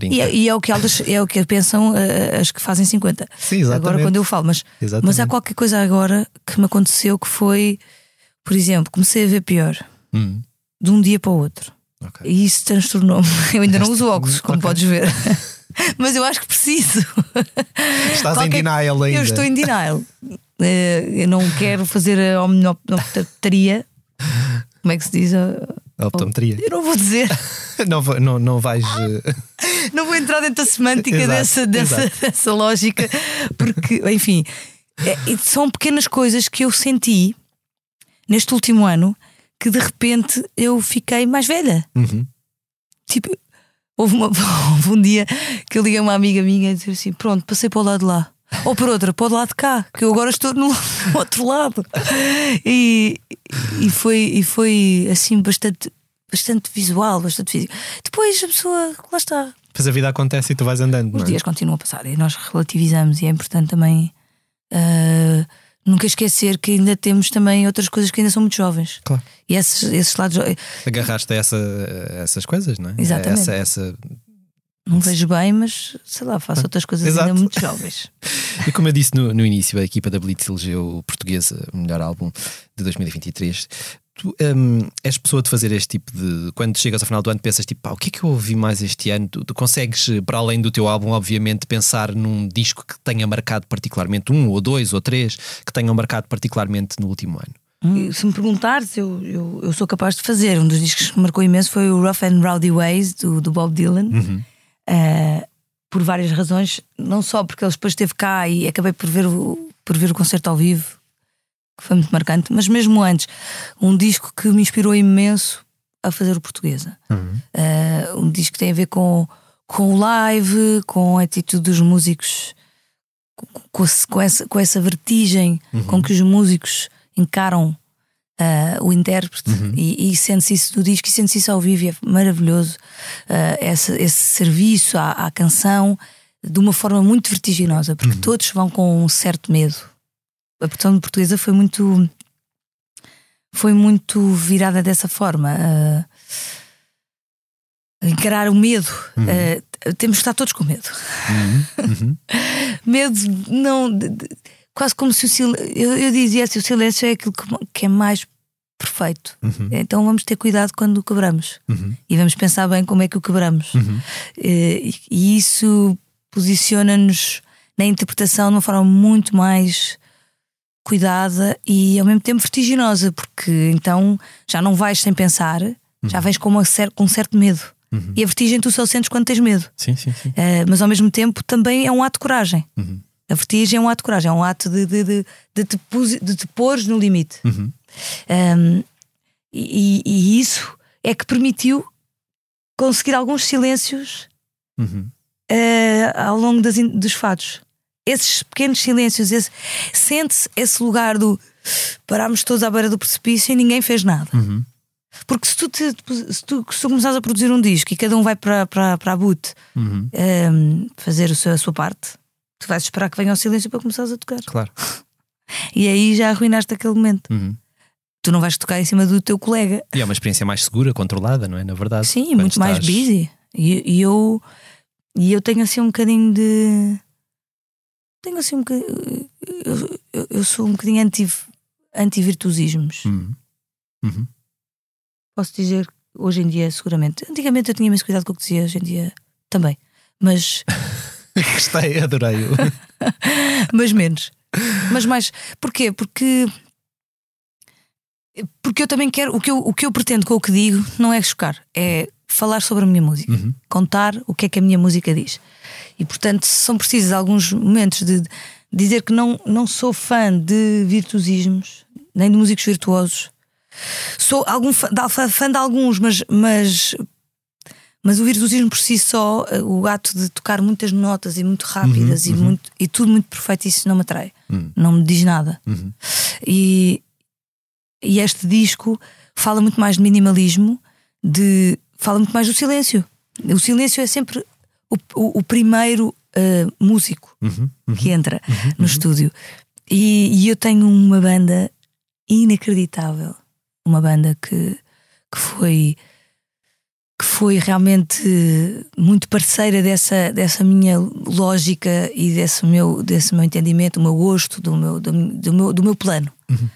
e, é, e, é o que elas é o que pensam uh, as que fazem 50. Sim, exatamente. Agora quando eu falo, mas, mas há qualquer coisa agora que me aconteceu que foi, por exemplo, comecei a ver pior hum. de um dia para o outro. Okay. E isso transtornou-me. Eu ainda não uso óculos, como okay. podes ver. mas eu acho que preciso. Estás qualquer... em denial ainda. Eu estou em denial. Uh, eu não quero fazer a homeoptaria. Como é que se diz? A optometria. Eu não vou dizer. não, não, não vais. Eh, não vou entrar dentro da semântica exato, dessa, dessa, dessa lógica, porque, enfim, é, são pequenas coisas que eu senti neste último ano que de repente eu fiquei mais velha. Uhum. Tipo, houve, uma, houve um dia que eu liguei a uma amiga minha e disse assim: Pronto, passei para o lado de lá. Ou por outra, para o lado de cá, que eu agora estou no outro lado. E, e, foi, e foi assim bastante, bastante visual, bastante físico. Depois a pessoa, lá está. Depois a vida acontece e tu vais andando. Os é? dias continuam a passar e nós relativizamos, e é importante também. Uh, nunca esquecer que ainda temos também outras coisas que ainda são muito jovens. Claro. E esses, esses lados. Agarraste a essa, essas coisas, não é? Exatamente. Essa, essa não vejo bem, mas sei lá, faço outras coisas Exato. ainda muito jovens. e como eu disse no, no início, a equipa da Blitz elegeu o português o melhor álbum de 2023. Tu um, és pessoa de fazer este tipo de. Quando chegas ao final do ano, pensas tipo, pá, o que é que eu ouvi mais este ano? Tu, tu, consegues, para além do teu álbum, obviamente, pensar num disco que tenha marcado particularmente, um ou dois ou três, que tenham marcado particularmente no último ano? Hum. Se me perguntares, eu, eu, eu, sou capaz de fazer. Um dos discos que marcou imenso foi o Rough and Rowdy Ways, do, do Bob Dylan. Uhum uh, por várias razões, não só porque ele depois esteve cá e acabei por ver o, por ver o concerto ao vivo, que foi muito marcante, mas mesmo antes, um disco que me inspirou imenso a fazer o portuguesa. Uhum. Uh, um disco que tem a ver com, com o live, com a atitude dos músicos, com, com essa, com essa vertigem uhum. com que os músicos encaram uh, o intérprete uhum. e, e sente-se isso do disco e sente-se isso ao vivo e é maravilhoso uh, esse, esse serviço à, à, canção de uma forma muito vertiginosa, porque uhum. todos vão com um certo medo. A produção portuguesa foi muito foi muito virada dessa forma. Uh, encarar o medo. Uhum. Uh, temos que estar todos com medo. Uhum. Uhum. medo não. De, de, quase como se o silêncio. Eu, eu, dizia assim: o silêncio é aquilo que, que é mais perfeito. Uhum. Então vamos ter cuidado quando o quebramos uhum. e vamos pensar bem como é que o quebramos. Eh, e, e isso posiciona-nos na interpretação de uma forma muito mais cuidada e ao mesmo tempo vertiginosa, porque então já não vais sem pensar, já uhum. vais com, uma, com um certo medo. Uhum. E a vertigem tu só sentes quando tens medo. Sim, sim, sim. Uh, mas ao mesmo tempo também é um ato de coragem. Uhum. A vertigem é um ato de coragem, é um ato de, de, de, de, te, de te pôres no limite. Uhum. Um, e, e, isso é que permitiu conseguir alguns silêncios uh, ao longo das, dos fatos. Esses pequenos silêncios, esse, sente-se esse lugar do parámos todos à beira do precipício e ninguém fez nada. Uhum. Porque se tu, te, se, tu, se tu começares a produzir um disco e cada um vai para, para, para a boot uhum. um, fazer a sua, a sua parte, tu vais esperar que venha o silêncio para começares a tocar. Claro. E aí já arruinaste aquele momento. Uhum. Tu não vais tocar em cima do teu colega. E é uma experiência mais segura, controlada, não é? Na verdade. Sim, muito estás... mais busy. E, e, eu, e eu tenho assim um bocadinho de. Tenho assim um bocadinho. Eu, eu, eu sou um bocadinho anti, anti-virtuosismos. Uhum. Uhum. Posso dizer hoje em dia, seguramente. Antigamente eu tinha mais cuidado com o que dizia, hoje em dia também. Mas. Gostei, adorei-o. mas menos. Mas mais. Porquê? Porque. Porque eu também quero. O que eu, o que eu pretendo com o que digo não é chocar, é falar sobre a minha música, uhum. contar o que é que a minha música diz. E portanto, são precisos alguns momentos de, dizer que não, não sou fã de virtuosismos, nem de músicos virtuosos. Sou algum fã, fã de alguns, mas, mas, mas o virtuosismo por si só, o ato de tocar muitas notas e muito rápidas uhum, e, uhum. Muito, e tudo muito perfeito, isso não me atrai. Uhum. Não me diz nada. Uhum. E, e este disco fala muito mais de minimalismo, de, fala muito mais do silêncio. O silêncio é sempre o, o, o primeiro uh, músico uhum, uhum, que entra uhum, no uhum. estúdio. E, e, eu tenho uma banda inacreditável. Uma banda que, que foi que foi realmente muito parceira dessa, dessa minha lógica e desse meu, desse meu entendimento, do meu gosto, do meu, do, do meu, do meu plano. Uhum.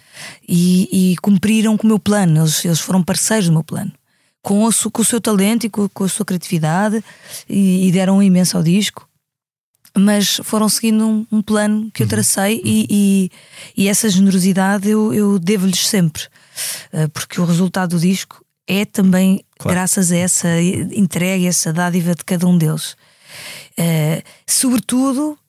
E, e, cumpriram com o meu plano, eles, eles foram parceiros do meu plano com o, com o seu talento e com, com a sua criatividade e, e, deram um imenso ao disco. Mas foram seguindo um, um plano que eu uhum. tracei uhum. e, e, e, essa generosidade eu, eu devo-lhes sempre, uh, porque o resultado do disco é também claro. graças a essa entrega, essa dádiva de cada um deles. Uh, sobretudo,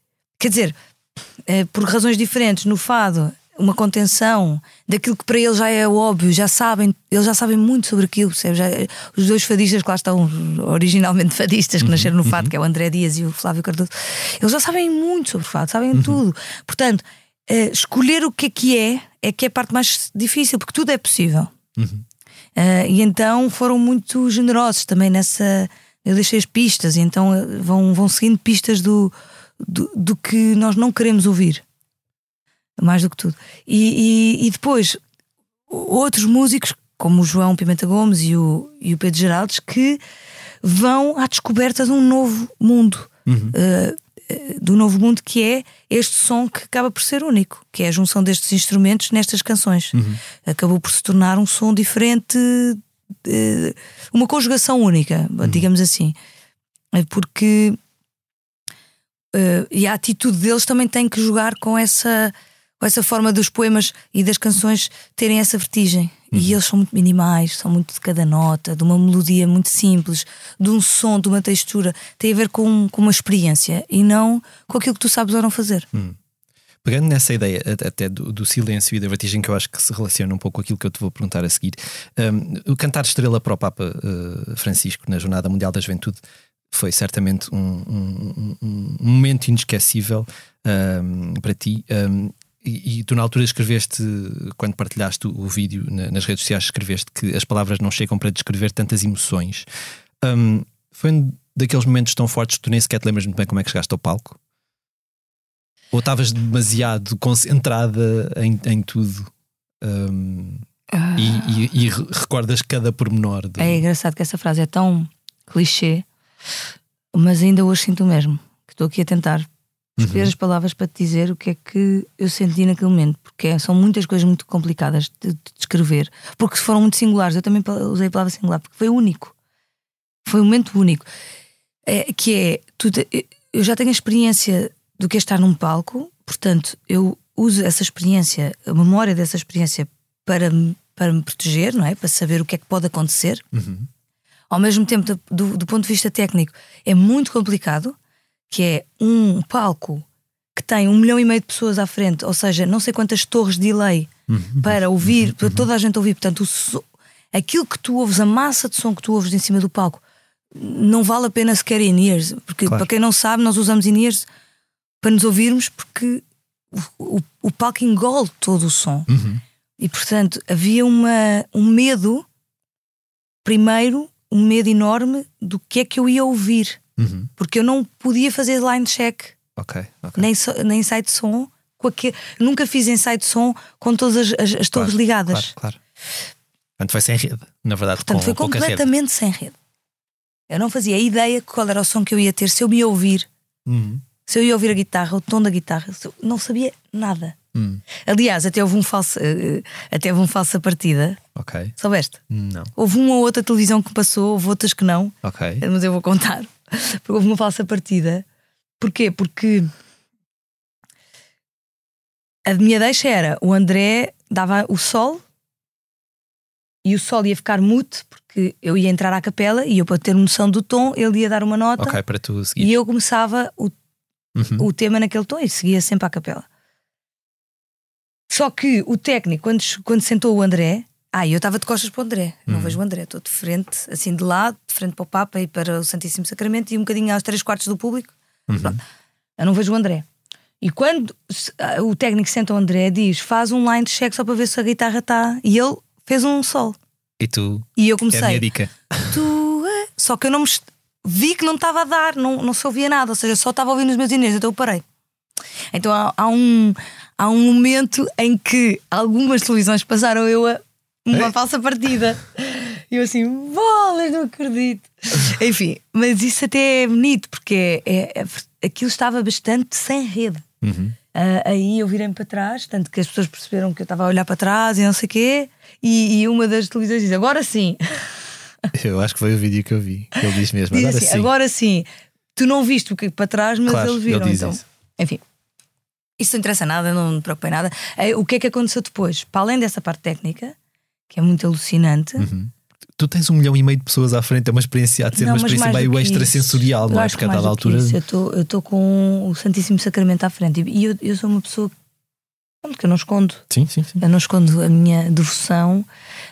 quer dizer, uh, por razões diferentes, no fado uma contenção daquilo que para eles já é óbvio, já sabem, eles já sabem muito sobre aquilo. Já, os dois fadistas que lá estão, originalmente fadistas, que uhum, nasceram no fado, uhum. que é o André Dias e o Flávio Cardoso, eles já sabem muito sobre o fado, sabem uhum. tudo. Portanto, uh, escolher o que é que é, é que é a parte mais difícil, porque tudo é possível. Uh, e então foram muito generosos também nessa. Eu deixei as pistas, e então eh, vão, vão seguindo pistas do, do, do que nós não queremos ouvir mais do que tudo. E, e, e, depois, outros músicos, como o João Pimenta Gomes e o, e o Pedro Geraldes, que vão à descoberta de um novo mundo. Uhum. Uh, do novo mundo que é este som que acaba por ser único, que é a junção destes instrumentos nestas canções. Uhum. Acabou por se tornar um som diferente, uma conjugação única, uhum. digamos assim. Porque uh, e a atitude deles também tem que jogar com essa com essa forma dos poemas e das canções terem essa vertigem. Uhum. E eles são muito minimais, são muito de cada nota, de uma melodia muito simples, de um som, de uma textura. Tem a ver com, com uma experiência e não com aquilo que tu sabes ou não fazer. Uhum. Pegando nessa ideia até do, do, silêncio e da vertigem, que eu acho que se relaciona um pouco com aquilo que eu te vou perguntar a seguir, um, o cantar estrela para o Papa uh, Francisco na Jornada Mundial da Juventude foi certamente um, um, um momento inesquecível para ti. E, e, tu na altura escreveste, quando partilhaste o, o vídeo na, nas redes sociais, escreveste que as palavras não chegam para descrever tantas emoções. Um, foi um daqueles momentos tão fortes que tu nem sequer te lembras muito bem como é que chegaste ao palco? Ou estavas demasiado concentrada em, em tudo? Um, ah. e, e, e, recordas cada pormenor? De... É engraçado que essa frase é tão clichê, mas ainda hoje sinto o mesmo. Que estou aqui a tentar escolher uhum. as palavras para te dizer o que é que eu senti naquele momento, porque são muitas coisas muito complicadas de, de descrever, porque foram muito singulares. Eu também usei a palavra singular, porque foi único. Foi um momento único. É, que é, tu, eu já tenho a experiência do que é estar num palco, portanto, eu uso essa experiência, a memória dessa experiência para, para me proteger, não é? Para saber o que é que pode acontecer. Uhum. Ao mesmo tempo, do, do ponto de vista técnico, é muito complicado que é um palco que tem um milhão e meio de pessoas à frente, ou seja, não sei quantas torres de delay uhum. para ouvir, para toda a gente ouvir. Portanto, so, aquilo que tu ouves, a massa de som que tu ouves em cima do palco, não vale a pena sequer in-ears, porque claro. para quem não sabe, nós usamos in-ears para nos ouvirmos, porque o, o, o palco engole todo o som. Uhum. E portanto, havia uma, um medo, primeiro, um medo enorme do que é que eu ia ouvir. Uhum. Porque eu não podia fazer line check. Okay, okay. Nem, so, nem ensaio de som. Com aquele, nunca fiz ensaio de som com todas as, as, as torres ligadas. Claro, claro. Portanto, foi sem rede, na verdade. Portanto, com, foi completamente rede. sem rede. Eu não fazia ideia qual era o som que eu ia ter se eu me ia ouvir. Uhum. Se eu ia ouvir a guitarra, o tom da guitarra, não sabia nada. Hum. Aliás, até houve um falso, eh, até houve um falsa partida. Ok. Soubeste? Não. Houve uma ou outra televisão que passou, houve outras que não. Ok. Mas eu vou contar. Porque houve uma falsa partida. Porquê? Porque a minha deixa era o André dava o sol e o sol ia ficar mute porque eu ia entrar à capela e eu para ter noção do tom ele ia dar uma nota ok para tu seguir e eu começava o, o tema naquele tom e seguia sempre à capela. Só que o técnico, quando, quando sentou o André, ah, eu estava de costas para o André, não vejo o André, estou de frente, assim de lado, de frente para o Papa e para o Santíssimo Sacramento e um bocadinho aos três quartos do público. Pronto. Eu não vejo o André. E quando ah, o técnico senta o André, diz: faz um line check só para ver se a guitarra está. E ele fez um sol. E tu, E eu que é a minha comecei. dica. Tu é. Só que eu não me vi que não estava a dar, não, não se ouvia nada, ou seja, só estava ouvindo os meus inês, então eu parei. Então há, há um, há um momento em que algumas televisões passaram eu a uma falsa partida. E eu assim, bolas, não acredito. Enfim, mas isso até é bonito, porque é, é- é- aquilo estava bastante sem rede. Ah, aí eu virei-me para trás, tanto que as pessoas perceberam que eu estava a olhar para trás e não sei o quê, e, e uma das televisões diz: agora sim. Eu acho que foi o vídeo que eu vi. Ele diz mesmo. Diz Agora assim, sim. agora sim, tu não viste o que para trás, mas Claro, eles viram. ele então. isso. Enfim, isso não interessa nada, não me preocupei nada. Eh, O que é que aconteceu depois? Para além dessa parte técnica, que é muito alucinante, Uhum. Tu tens um milhão e meio de pessoas à frente, é uma experiência, de ser Não, uma experiência meio extrasensorial, não é? acho Porque que a dada altura. isso, eu estou- eu estou com o Santíssimo Sacramento à frente e eu, eu sou uma pessoa que eu não escondo. Sim, sim, sim. Eu não escondo a minha devoção,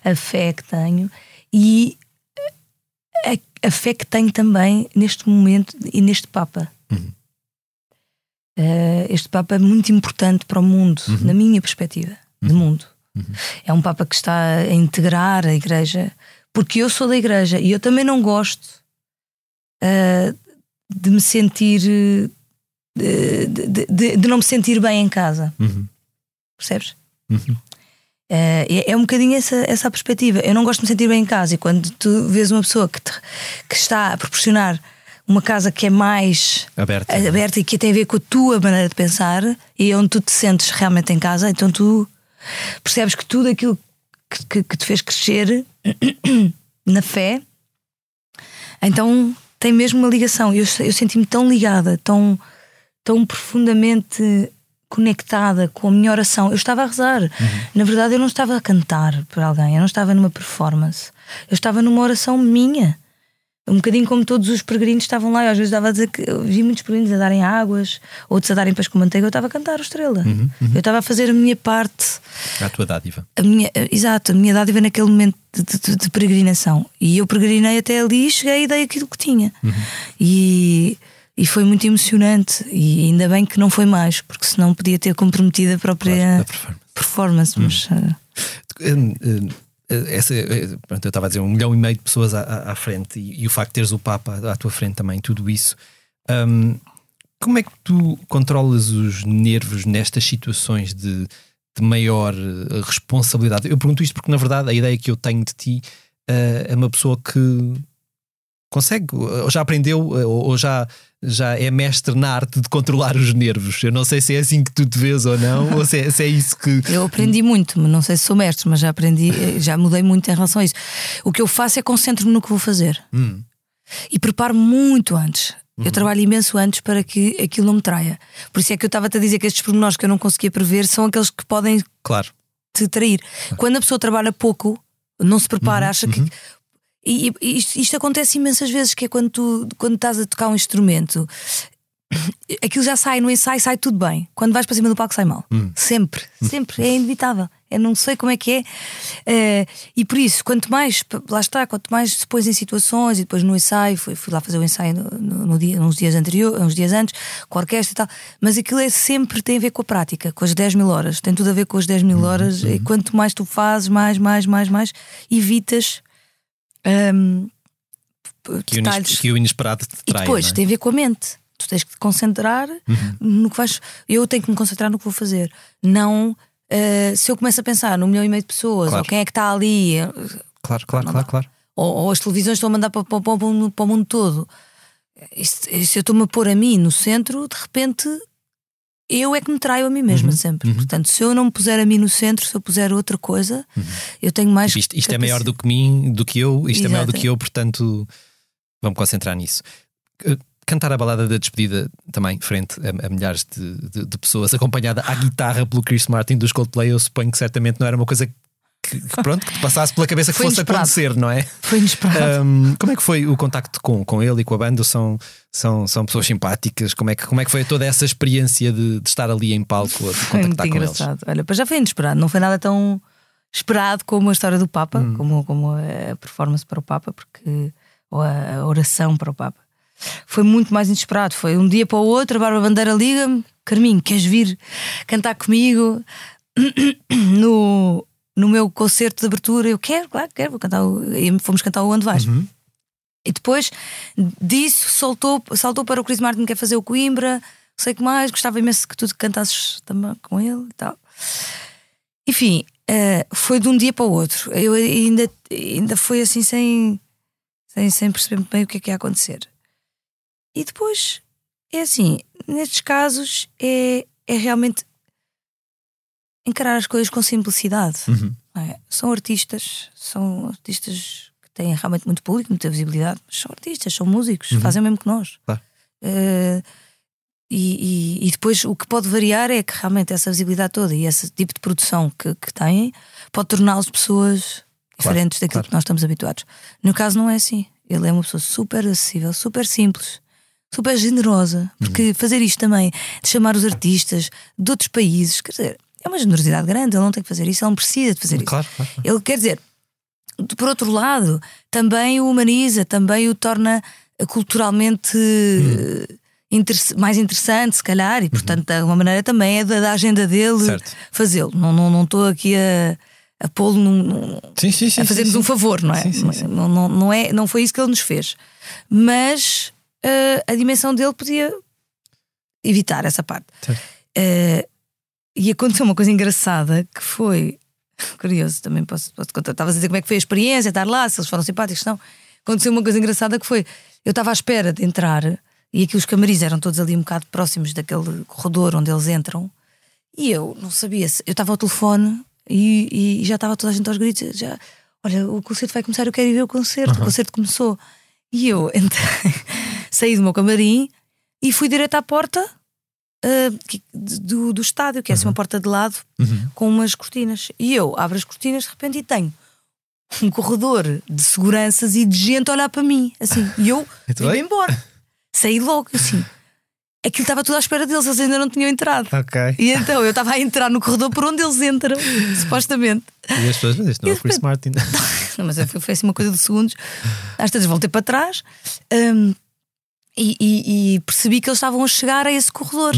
a fé que tenho e a, a fé que tenho também neste momento e neste Papa. Uhum. Eh, este Papa é muito importante para o mundo, Uhum. na minha perspectiva de mundo. É um Papa que está a integrar a Igreja, porque eu sou da Igreja e eu também não gosto eh, de me sentir. eh, De, de- de- de não me sentir bem em casa, Uhum. percebes? Uhum. Eh, é, é um bocadinho essa, essa a perspectiva. Eu não gosto de me sentir bem em casa e quando tu vês uma pessoa que, te- que está a proporcionar uma casa que é mais Aberta. aberta e que tem a ver com a tua maneira de pensar e onde tu te sentes realmente em casa, então tu percebes que tudo aquilo que, que, que te fez crescer na fé, então tem mesmo uma ligação. Eu, eu senti-me tão ligada, tão, tão profundamente conectada com a minha oração. Eu estava a rezar. Na verdade, eu não estava a cantar para alguém, eu não estava numa performance. Eu estava numa oração minha. Um bocadinho como todos os peregrinos estavam lá. Eu às vezes dava a dizer que eu vi muitos peregrinos a darem águas, outros a darem peixe com manteiga. Eu estava a cantar o estrela. Eu estava a fazer a minha parte À tua dádiva. a minha, exato, a minha dádiva naquele momento de, de- de peregrinação. E eu peregrinei até ali e cheguei e dei aquilo que tinha. E, e foi muito emocionante. E ainda bem que não foi mais, porque senão podia ter comprometido a própria Claro, a performance. performance. Mas, uh, Essa, eh, pronto, eu estava a dizer um milhão e meio de pessoas à, à- frente e, e o facto de teres o Papa à tua frente também, tudo isso. hum, como é que tu controlas os nervos nestas situações de, de maior eh, responsabilidade? Eu pergunto isto porque, na verdade, a ideia que eu tenho de ti eh, é uma pessoa que consegue, ou já aprendeu, eh, ou ou já, já é mestre na arte de controlar os nervos. Eu não sei se é assim que tu te vês ou não, ou se é, se é isso que. eu aprendi muito, mas não sei se sou mestre, mas já aprendi, eh, já mudei muito em relação a isso. O que eu faço é concentro-me no que vou fazer Hum, e preparo muito antes. Eu trabalho imenso antes para que aquilo não me traia. Por isso é que eu estava-te a dizer que estes pormenores que eu não conseguia prever são aqueles que podem claro. te trair. Quando a pessoa trabalha pouco, não se prepara, acha que. E, e isto, isto acontece imensas vezes, que é quando tu quando estás a tocar um instrumento, aquilo já sai no ensaio, sai tudo bem. Quando vais para cima do palco, sai mal. Sempre, sempre, é inevitável. Eu não sei como é que é. Eh, e por isso, quanto mais, lá está, quanto mais se pões em situações e depois no ensaio, fui, fui lá fazer o ensaio no, no- no dia, uns dias anteriores, uns dias antes, com a orquestra e tal, mas aquilo é sempre tem a ver com a prática, com as 10 mil horas, tem tudo a ver com as 10 mil horas, e quanto mais tu fazes, mais, mais, mais, mais, evitas. Hum, Que o, detalhes. que o inesperado te E trai. depois não é? tem a ver com a mente. Tu tens que te concentrar no que vais. Eu tenho que me concentrar no que vou fazer. Não eh, se eu começo a pensar num milhão e meio de pessoas, Claro. ou quem é que está ali, Claro, claro, claro, claro. ou, ou as televisões estão a mandar para, para, para, o mundo- para o mundo todo. Isto- Se eu estou-me a pôr a mim no centro, de repente eu é que me traio a mim mesma Uhum, sempre. Portanto, se eu não me puser a mim no centro, se eu puser outra coisa, eu tenho mais. Tipo, isto, isto é maior do que mim, do que eu, isto é maior do Exato. que eu, portanto vamos concentrar nisso. Eh, Cantar a balada da despedida também, frente a, a milhares de, de- de pessoas, acompanhada à guitarra pelo Chris Martin dos Coldplay, eu suponho que certamente não era uma coisa que, que pronto, que te passasse pela cabeça que Foi fosse inesperado. acontecer, não é? Foi inesperado. Um, como é que foi o contacto com, com ele e com a banda? São, são, são pessoas simpáticas? Como é, que, como é que foi toda essa experiência de, de estar ali em palco a de Foi muito contactar com eles? engraçado. Olha, pois já foi inesperado, não foi nada tão esperado como a história do Papa, Hum. como, como a performance para o Papa, porque ou a a oração para o Papa. Foi muito mais inesperado. Foi um dia para o outro, a Bárbara Bandeira liga-me: Carminho, queres vir cantar comigo no, no meu concerto de abertura? Eu quero, claro, que quero, vou cantar. E fomos cantar o Onde Vais. Uhum. E depois disso soltou, saltou para o Chris Martin que quer fazer o Coimbra, sei o que mais, gostava imenso que tu cantasses também com ele e tal. Enfim, eh, foi de um dia para o outro. Eu ainda, ainda foi assim sem, sem, sem perceber muito bem o que é que ia acontecer. E depois é assim, nestes casos é, é realmente encarar as coisas com simplicidade. Uhum. é? São artistas, são artistas que têm realmente muito público, muita visibilidade, mas são artistas, são músicos, fazem o mesmo que nós. Claro. Eh, e, e- e depois o que pode variar é que realmente essa visibilidade toda e esse tipo de produção que, que têm pode torná-los pessoas diferentes daquilo claro. que nós estamos habituados. No caso, não é assim. Ele é uma pessoa super acessível, super simples, super generosa. Porque Uhum. fazer isto também, de chamar os artistas de outros países, quer dizer, é uma generosidade grande. Ele não tem que fazer isso, ele não precisa de fazer isso. Claro, claro. claro. Ele quer dizer, por outro lado, também o humaniza, também o torna culturalmente eh, interess- mais interessante, se calhar, e portanto, de alguma maneira também é da, da agenda dele fazê-lo. Não estou não, estou aqui a, a pô-lo num- Sim, sim, sim. a fazer-nos um favor, não é? Sim, sim, sim. Não, não, não é? não foi isso que ele nos fez. Mas eh, a dimensão dele podia evitar essa parte. Certo. Eh, e aconteceu uma coisa engraçada que foi curioso, também posso, posso contar. Estavas a dizer como é que foi a experiência, estar lá, se eles foram simpáticos, não. Aconteceu uma coisa engraçada que foi: eu estava à espera de entrar e aqui os camarins eram todos ali um bocado próximos daquele corredor onde eles entram, e eu não sabia se. Eu estava ao telefone e, e já estava toda a gente aos gritos. Já, olha, o concerto vai começar, eu quero ir ver o concerto. O concerto começou. E eu entrei, saí do meu camarim e fui direto à porta ah, do, do estádio, que é assim uma porta de lado Uhum. com umas cortinas. E eu abro as cortinas de repente e tenho um corredor de seguranças e de gente a olhar para mim, assim. E eu vim embora. Saí logo, assim. Aquilo estava tudo à espera deles, eles ainda não tinham entrado. Ok. E então eu estava a entrar no corredor por onde eles entram, supostamente. E as pessoas, mas isto não é o Chris Martin. Não, mas foi, foi assim uma coisa de segundos. Às tantas voltei para trás hum, e, e- e percebi que eles estavam a chegar a esse corredor.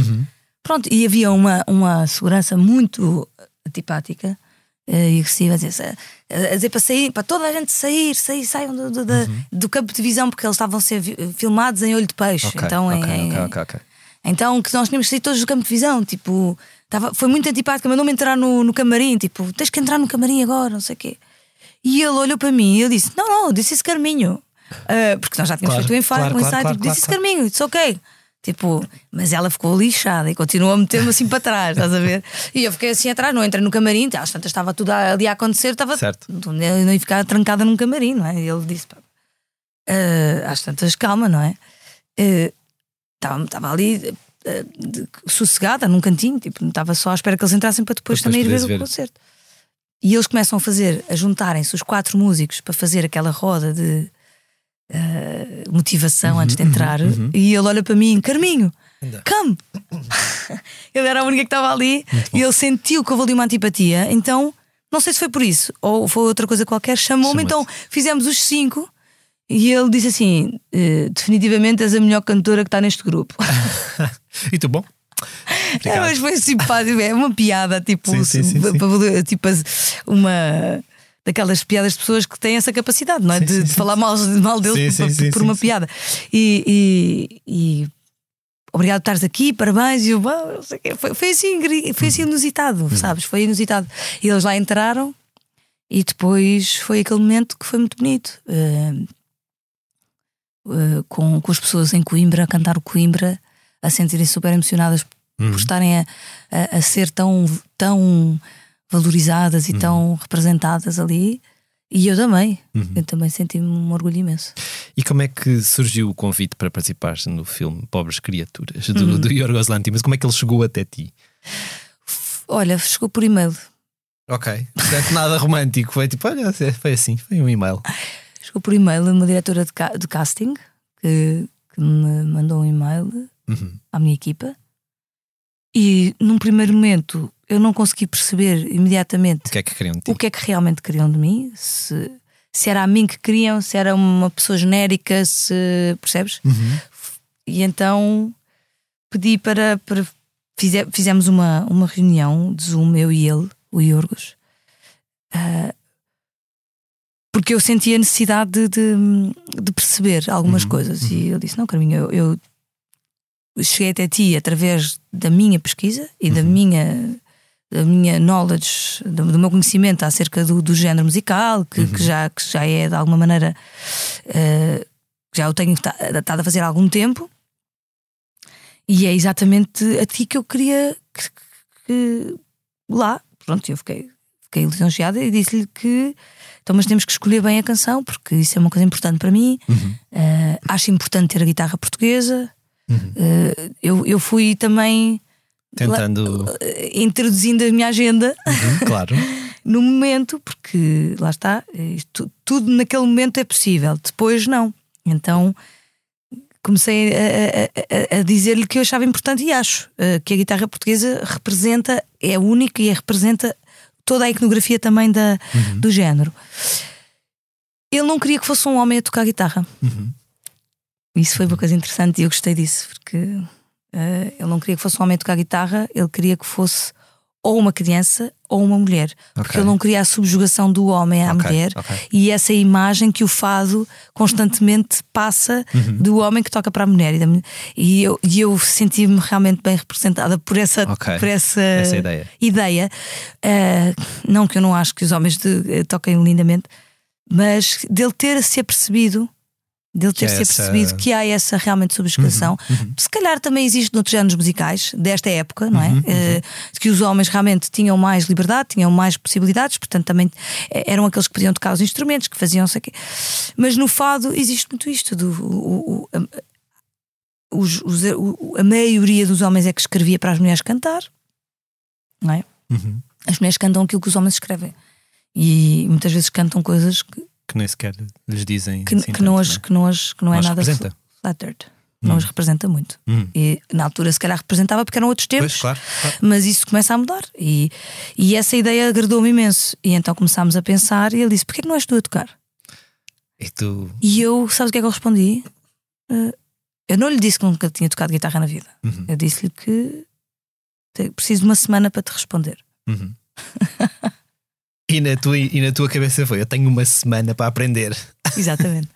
Pronto, e havia uma, uma segurança muito antipática eh, e agressiva a dizer, a dizer para sair, para toda a gente sair, sair, saiam do, do, da- do campo de visão, porque eles estavam a ser filmados em olho de peixe. Ok, então, em- ok, em- ok, ok, ok. então que nós tínhamos que sair todos do campo de visão, tipo, tava, foi muito antipática, mandou-me entrar no, no camarim, tipo, tens que entrar no camarim agora, não sei o quê. E ele olhou para mim e eu disse: Não, não, disse esse Carminho. Ah, porque nós já tínhamos Claro, feito o ensaio, claro, um ensaio claro, tipo, claro, disse claro. Carminho, it's ok. Tipo, mas ela ficou lixada e continuou a meter-me assim para trás, estás a ver? E eu fiquei assim atrás, não entrei no camarim, às tantas estava tudo ali a acontecer, estava. Certo. Não ia ficar trancada num camarim, não é? E ele disse: pá, ah, às tantas, calma, não é? Ah, Estava estava ali ah, de- sossegada num cantinho, tipo, não estava só à espera que eles entrassem para depois, depois também ir ver poderes o ver. concerto. E eles começam a fazer, a juntarem-se os quatro músicos para fazer aquela roda de ah, motivação antes de entrar. E ele olha para mim, Carminho, come! ele era a única que estava ali e ele sentiu que houve ali uma antipatia. Então, não sei se foi por isso ou foi outra coisa qualquer, chamou-me. Então, fizemos os cinco. E ele disse assim: "Eh, definitivamente és a melhor cantora que está neste grupo. E tu, bom? É, Obrigado. mas foi simpático, é uma piada, tipo, Sim, sim, sim, tipo uma daquelas piadas de pessoas que têm essa capacidade, não é? de, sim, de sim, falar mal, mal deles Sim, por, por uma piada. E, e- e obrigado por estares aqui, parabéns. E eu, "Ah, não sei o quê." foi, foi assim, foi Uhum. assim inusitado, sabes? Foi inusitado. E eles lá entraram e depois foi aquele momento que foi muito bonito. Eh, eh, com, com as pessoas em Coimbra a cantar o Coimbra, a sentirem super emocionadas Uhum. por estarem a, a- a ser tão, tão valorizadas e Uhum. tão representadas ali. E eu também, Uhum. eu também senti-me um orgulho imenso. E como é que surgiu o convite para participar no filme Pobres Criaturas do, Uhum. do Yorgos Lanthimos? Como é que ele chegou até ti? Olha, chegou por e-mail. Ok. Portanto, nada romântico. Foi tipo, olha, foi assim, foi um e-mail. Chegou por e-mail uma diretora de, ca de casting que, que, me mandou um e-mail Uhum. à minha equipa. E num primeiro momento eu não consegui perceber imediatamente O que é que queriam de ti? o que é que realmente queriam de mim, se, se era a mim que queriam, se era uma pessoa genérica, se percebes? Uhum. E então pedi para, para fize- fizemos uma, uma reunião de Zoom, eu e ele, o Iorgos, ah, porque eu sentia a necessidade de, de- de perceber algumas Uhum, coisas. E ele disse: Não, Carminho, eu, eu cheguei até ti através da minha pesquisa e da minha. Da minha knowledge, do, do meu conhecimento acerca do, do género musical, que, que já, que já é de alguma maneira ah, já o tenho ta- estado a fazer há algum tempo, e é exatamente a ti que eu queria que, que- lá. Pronto, eu fiquei, fiquei lisonjeada e disse-lhe que então, mas temos que escolher bem a canção, porque isso é uma coisa importante para mim. Ah, acho importante ter a guitarra portuguesa. Ah, eu, eu fui também Tentando. eh, introduzindo a minha agenda Uhum, claro. no momento, porque lá está, isto- tudo naquele momento é possível, depois não. Então comecei a, a- a- dizer-lhe que eu achava importante e acho eh, que a guitarra portuguesa representa, é única e representa toda a iconografia também da, do género. Ele não queria que fosse um homem a tocar guitarra. Uhum. Isso foi uma coisa interessante e eu gostei disso, porque eh, ele não queria que fosse um homem a tocar guitarra, ele queria que fosse ou uma criança ou uma mulher. Porque Ok. ele não queria a subjugação do homem à Ok, mulher ok. e essa imagem que o fado constantemente passa Uhum. do homem que toca para a mulher. E, da e eu, e eu senti-me realmente bem representada por essa, por essa, Essa ideia. ideia. Eh, não que eu não acho que os homens de- eh, toquem lindamente, mas dele ter se apercebido. Dele ter se essa- apercebido que há essa realmente subjugação. Uhum, Se calhar também existe noutros géneros musicais desta época, não é? Uhum, Eh, que os homens realmente tinham mais liberdade, tinham mais possibilidades, portanto também eh, eram aqueles que podiam tocar os instrumentos, que faziam sei quê. Mas no fado existe muito isto do o- o- a- os- a maioria dos homens é que escrevia para as mulheres cantar, não é? Uhum. As mulheres cantam aquilo que os homens escrevem. E muitas vezes cantam coisas que, Que nem sequer lhes dizem. que, assim que não, tanto, as, que, não, as, que não é Não nada representa. flattered. Não as representa muito. Hum. E na altura, se calhar, representava porque eram outros tempos. Pois, claro. claro. Mas isso começa a mudar. E, e essa ideia agradou-me imenso. E então começámos a pensar. E ele disse: Porquê que não és tu a tocar? E tu. E eu, sabes o que é que eu respondi? Eh, eu não lhe disse que nunca tinha tocado guitarra na vida. Uhum. Eu disse-lhe que preciso de uma semana para te responder. Uhum. e, na tua, e na tua cabeça foi: eu tenho uma semana para aprender. Exatamente.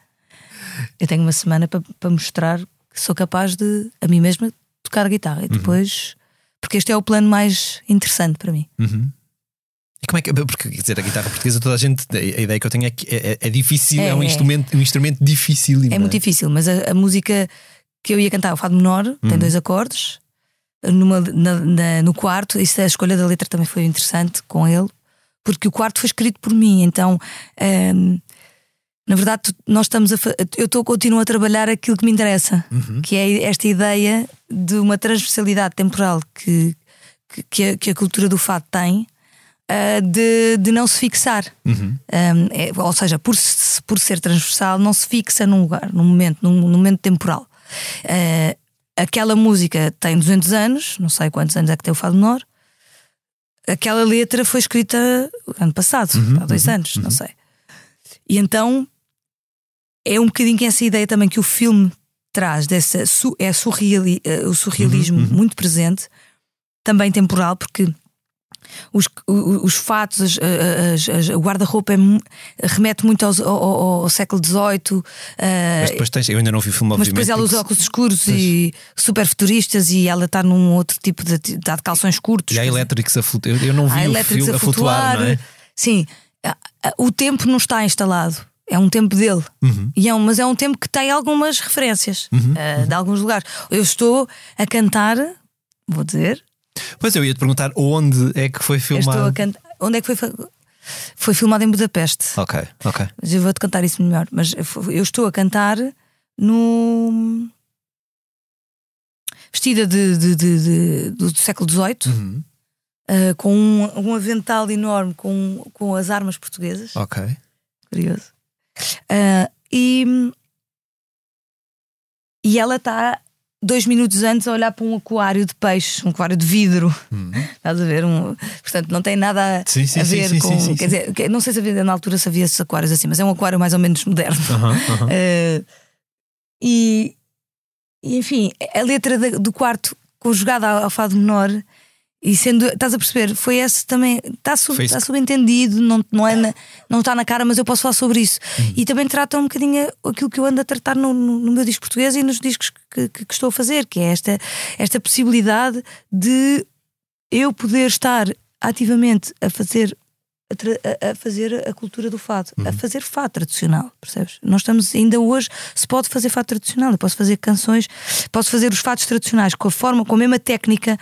eu tenho uma semana para, para mostrar que sou capaz de, a mim mesma, tocar guitarra. E depois. Porque este é o plano mais interessante para mim. Uhum. E como é que. Porque, quer dizer, a guitarra portuguesa, toda a gente. A ideia que eu tenho é que é, é- é difícil, é, É, um, é. Instrumento, um instrumento difícil. É muito difícil, mas a, a música que eu ia cantar, o Fado Menor, tem dois acordes. Numa, na- na- no quarto, isso, a escolha da letra também foi interessante com ele, porque o quarto foi escrito por mim. Então, hum, na verdade, nós estamos a. Eu estou continuo a trabalhar aquilo que me interessa, que é esta ideia de uma transversalidade temporal que, que, a, que a cultura do fado tem. ah, de, de não se fixar, Uhum. Um, é- ou seja, por, por ser transversal, não se fixa num lugar, num momento, num, num momento temporal. Uh, aquela música tem 200 anos, não sei quantos anos é que tem o Fado Menor. Aquela letra foi escrita ano passado, há dois anos, não sei. E então é um bocadinho essa ideia também que o filme traz, dessa, é surreali, eh, o surrealismo muito presente, também temporal, porque os, os fatos, as- as- as- o guarda-roupa é remete muito aos- ao, ao- ao século XVIII, eh, Mas depois tens. Eu ainda não vi o filme, mas depois ela usa óculos escuros e super futuristas e ela está num outro tipo de. está de calções curtos. E há elétricos a flutuar. Eu, eu não vi o filme a a flutuar, não é? Sim, o tempo não está instalado. É um tempo dele. Uhum. E é um- mas é um tempo que tem algumas referências eh, de alguns lugares. Eu estou a cantar, vou dizer, Pois eu ia te perguntar onde é que foi filmado. estou a cantar. Onde é que foi? Foi filmado em Budapeste. Ok, ok. Mas eu vou-te cantar isso melhor. Mas eu estou a cantar no. Vestida de, de- de- de- do século XVIII, Uhum. uh, com um, um, avental enorme com, com as armas portuguesas. Ok. Curioso. Uh, e, e ela está dois minutos antes a olhar para um aquário de peixe, um aquário de vidro. Hum. Estás a ver? Um, portanto, não tem nada a, sim, sim, a ver sim, com. quer dizer, não sei se havia, na altura se havia esses aquários assim, mas é um aquário mais ou menos moderno. Uh e, e, enfim, a letra do quarto conjugada ao fado menor e sendo, estás a perceber, foi esse também, está, sub, está subentendido, não, não, é na, não está na cara, mas eu posso falar sobre isso. Uhum. E também trata um bocadinho aquilo que eu ando a tratar no, no, no meu disco português e nos discos que, que, que, estou a fazer, que é esta, esta possibilidade de eu poder estar ativamente a fazer. A, a fazer a cultura do fado, uhum. a fazer fado tradicional, percebes? Nós estamos, ainda hoje, se pode fazer fado tradicional, eu posso fazer canções, posso fazer os fados tradicionais com a forma, com a mesma técnica,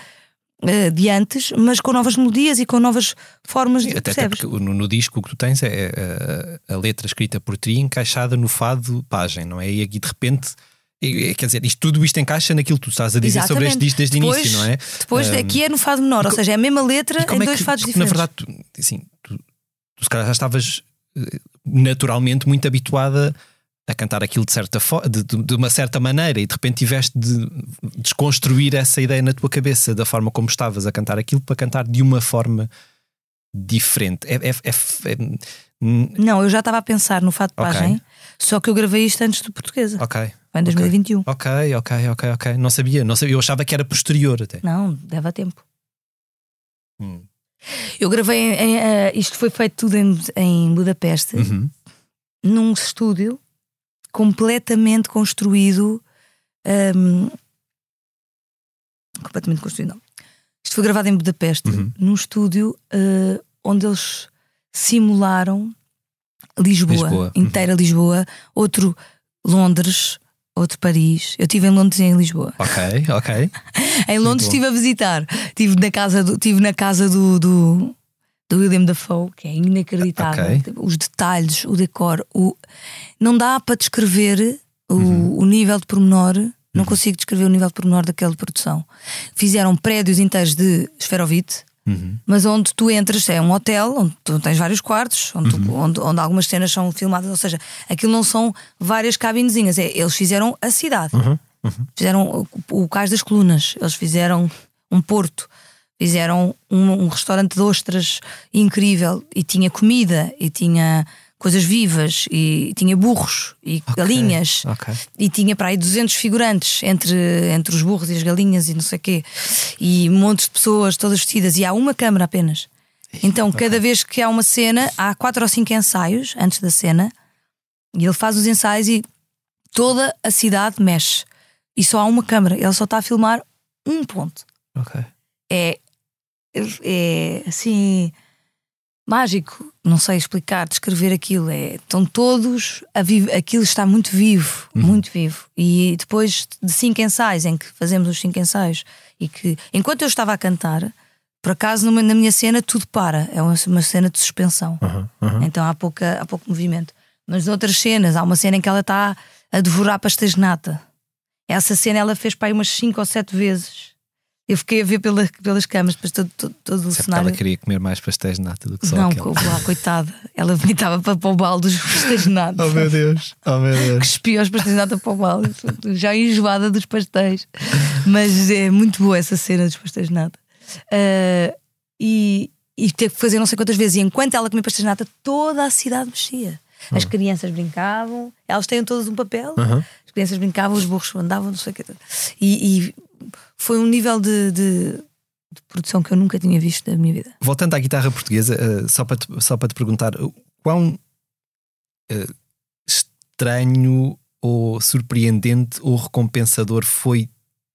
uh, de antes, mas com novas melodias e com novas formas de até, até porque no, no, disco o que tu tens é, é, a letra escrita por ti encaixada no fado página, não é? E aqui de repente. Quer dizer, isto, tudo isto encaixa naquilo que tu estás a dizer Exatamente. sobre este disco desde o início, não é? Depois um, aqui é no fado menor, ou seja, é a mesma letra em é dois que, fados diferentes. Na verdade, tu, assim, tu, tu se calhar já estavas eh, naturalmente muito habituada a cantar aquilo de, certa de, de, uma certa maneira e de repente tiveste de desconstruir essa ideia na tua cabeça da forma como estavas a cantar aquilo para cantar de uma forma diferente. É, é, é, é não, eu já estava a pensar no fato de okay. só que eu gravei isto antes do português. Ok. Em 2021. Ok, ok, ok, ok. Não sabia, não sabia. Eu achava que era posterior até. Não, dava tempo. Hum. Eu gravei, em, uh, isto foi feito tudo em, em Budapeste, uhum. num estúdio completamente construído. Um, completamente construído, não. Isto foi gravado em Budapeste, uhum. num estúdio uh, onde eles simularam Lisboa, Lisboa. Uhum. inteira uhum. Lisboa, outro Londres, outro Paris. Eu estive em Londres e em Lisboa. Ok, ok. em Londres estive a visitar. Estive na casa do, tive na casa do, do, do William Dafoe, que é inacreditável. Okay. Os detalhes, o decor, o... não dá para descrever o, uhum. o nível de pormenor. Não uhum. consigo descrever o nível de pormenor daquela produção. Fizeram prédios inteiros de esferovite, uhum. mas onde tu entras é um hotel, onde tu tens vários quartos, onde, tu, uhum. onde, onde, algumas cenas são filmadas, ou seja, aquilo não são várias cabinezinhas, é, eles fizeram a cidade. Uhum. Fizeram o, o Cais das Colunas, eles fizeram um porto, Fizeram um, um restaurante de ostras incrível e tinha comida e tinha coisas vivas e tinha burros e okay, galinhas okay. e tinha para aí 200 figurantes entre, entre os burros e as galinhas e não sei o quê. E montes de pessoas todas vestidas e há uma câmara apenas. Então okay. cada vez que há uma cena há quatro ou cinco ensaios antes da cena e ele faz os ensaios e toda a cidade mexe. E só há uma câmara ele só está a filmar um ponto. É é assim mágico, não sei explicar, descrever aquilo. É, estão todos a vivo, aquilo está muito vivo, uhum. muito vivo. E depois de cinco ensaios, em que fazemos os cinco ensaios, e que enquanto eu estava a cantar, por acaso numa, na minha cena tudo para, é uma, uma cena de suspensão. Uhum. Uhum. Então há, pouca, há pouco movimento. Mas noutras cenas, há uma cena em que ela está a devorar pastéis de nata. Essa cena ela fez para aí umas cinco ou sete vezes. Eu fiquei a ver pela, pelas câmaras, depois todo, todo, todo o cenário. ela queria comer mais pastéis de nata do que só Não, aquele. lá, coitada. Ela vomitava para, para o balde dos pastéis de nata. oh meu Deus, oh meu Deus. Cuspia os pastéis de nata para o balde. Já enjoada dos pastéis. Mas é muito boa essa cena dos pastéis de nata. Uh, e, e teve que fazer não sei quantas vezes. E enquanto ela comia pastéis de nata, toda a cidade mexia. As uhum. crianças brincavam, elas têm todas um papel, uhum. As crianças brincavam, os burros andavam, não sei o que. E, e foi um nível de, de, de, produção que eu nunca tinha visto na minha vida. Voltando à guitarra portuguesa, uh, só, para te, só para te perguntar, quão uh, estranho ou surpreendente ou recompensador foi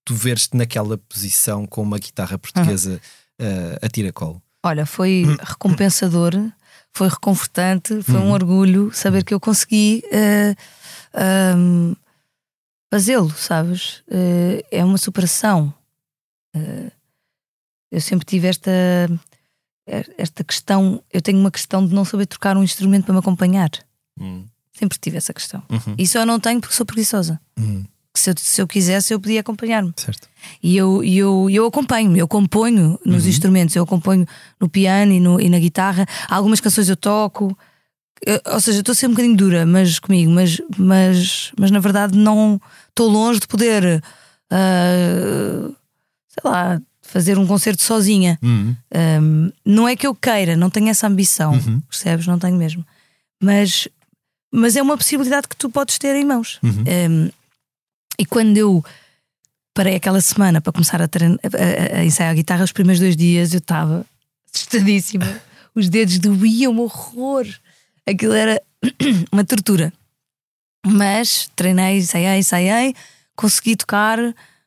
tu veres-te naquela posição com uma guitarra portuguesa uhum. uh, a tiracolo? Olha, foi recompensador, foi reconfortante, foi um uhum. orgulho saber que eu consegui um, fazê-lo, sabes? Uh, é uma superação. Uh, eu sempre tive esta, esta questão. Eu tenho uma questão de não saber trocar um instrumento para me acompanhar. Hum. Sempre tive essa questão. Uhum. Isso eu não tenho porque sou preguiçosa. Uhum. que se eu, se eu quisesse eu podia acompanhar-me. Certo. E eu, eu, eu acompanho, eu componho nos instrumentos, eu acompanho no piano e, no, e na guitarra. Algumas canções eu toco, Eu- ou seja, estou a ser um bocadinho dura mas, comigo, mas, mas, mas na verdade não estou longe de poder, ah, sei lá, fazer um concerto sozinha. Uhum. Um, não é que eu queira, não tenho essa ambição, percebes? Não tenho mesmo. Mas, mas é uma possibilidade que tu podes ter em mãos. Um, e quando eu parei aquela semana para começar a, a- a- a ensaiar a guitarra, os primeiros dois dias eu estava assustadíssima. Os dedos doíam um horror. Aquilo era uma tortura. Mas treinei, ensaiei, ensaiei, consegui tocar,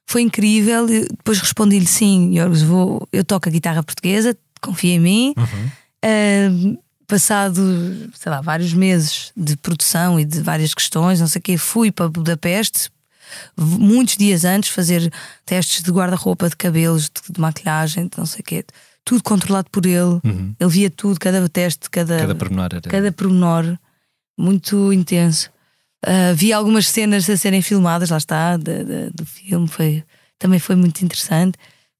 foi incrível. Depois respondi-lhe: sim, Jorgos, vou, eu toco a guitarra portuguesa, confia em mim. Ahm, passado, sei lá, vários meses de produção e de várias questões, não sei o quê, fui para Budapeste muitos dias antes fazer testes de guarda-roupa, de cabelos, de, de maquilhagem, de não sei o quê. Tudo controlado por ele. Ele via tudo, cada teste, cada, Cada pormenor era. cada pormenor muito intenso. Ah, vi algumas cenas a serem filmadas, lá está, de- de- do filme, foi, também foi muito interessante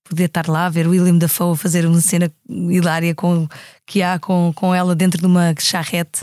poder estar lá, ver William Dafoe a fazer uma cena hilária com, que há com, com ela dentro de uma charrete.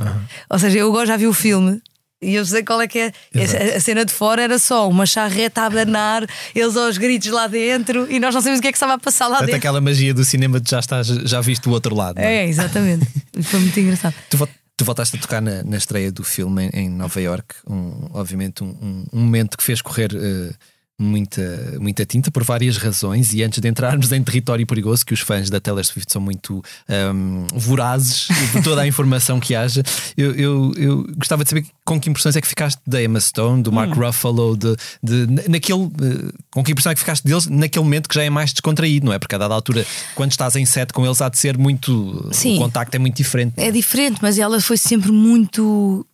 Ou seja, eu agora já vi o filme. E eu sei qual é que é. A, a cena de fora era só uma charrete a abanar, eles aos gritos lá dentro e nós não sabemos o que é que estava a passar lá Portanto, dentro. aquela magia do cinema de já estás, já viste o outro lado. é? É, exatamente. Foi muito engraçado. Tu, tu voltaste a tocar na, na estreia do filme em, em Nova York, um, obviamente um, um- um momento que fez correr eh, muita, muita tinta por várias razões. E antes de entrarmos em território perigoso, que os fãs da Taylor Swift são muito ahm, vorazes de toda a informação que haja, eu, eu, eu gostava de saber com que impressões é que ficaste da Emma Stone, do Mark Hum. Ruffalo, de, de, na- naquele, eh, com que impressão é que ficaste deles naquele momento que já é mais descontraído, não é? Porque a dada altura, quando estás em set com eles, há de ser muito. Sim. O contacto é muito diferente. É diferente, mas ela foi sempre muito,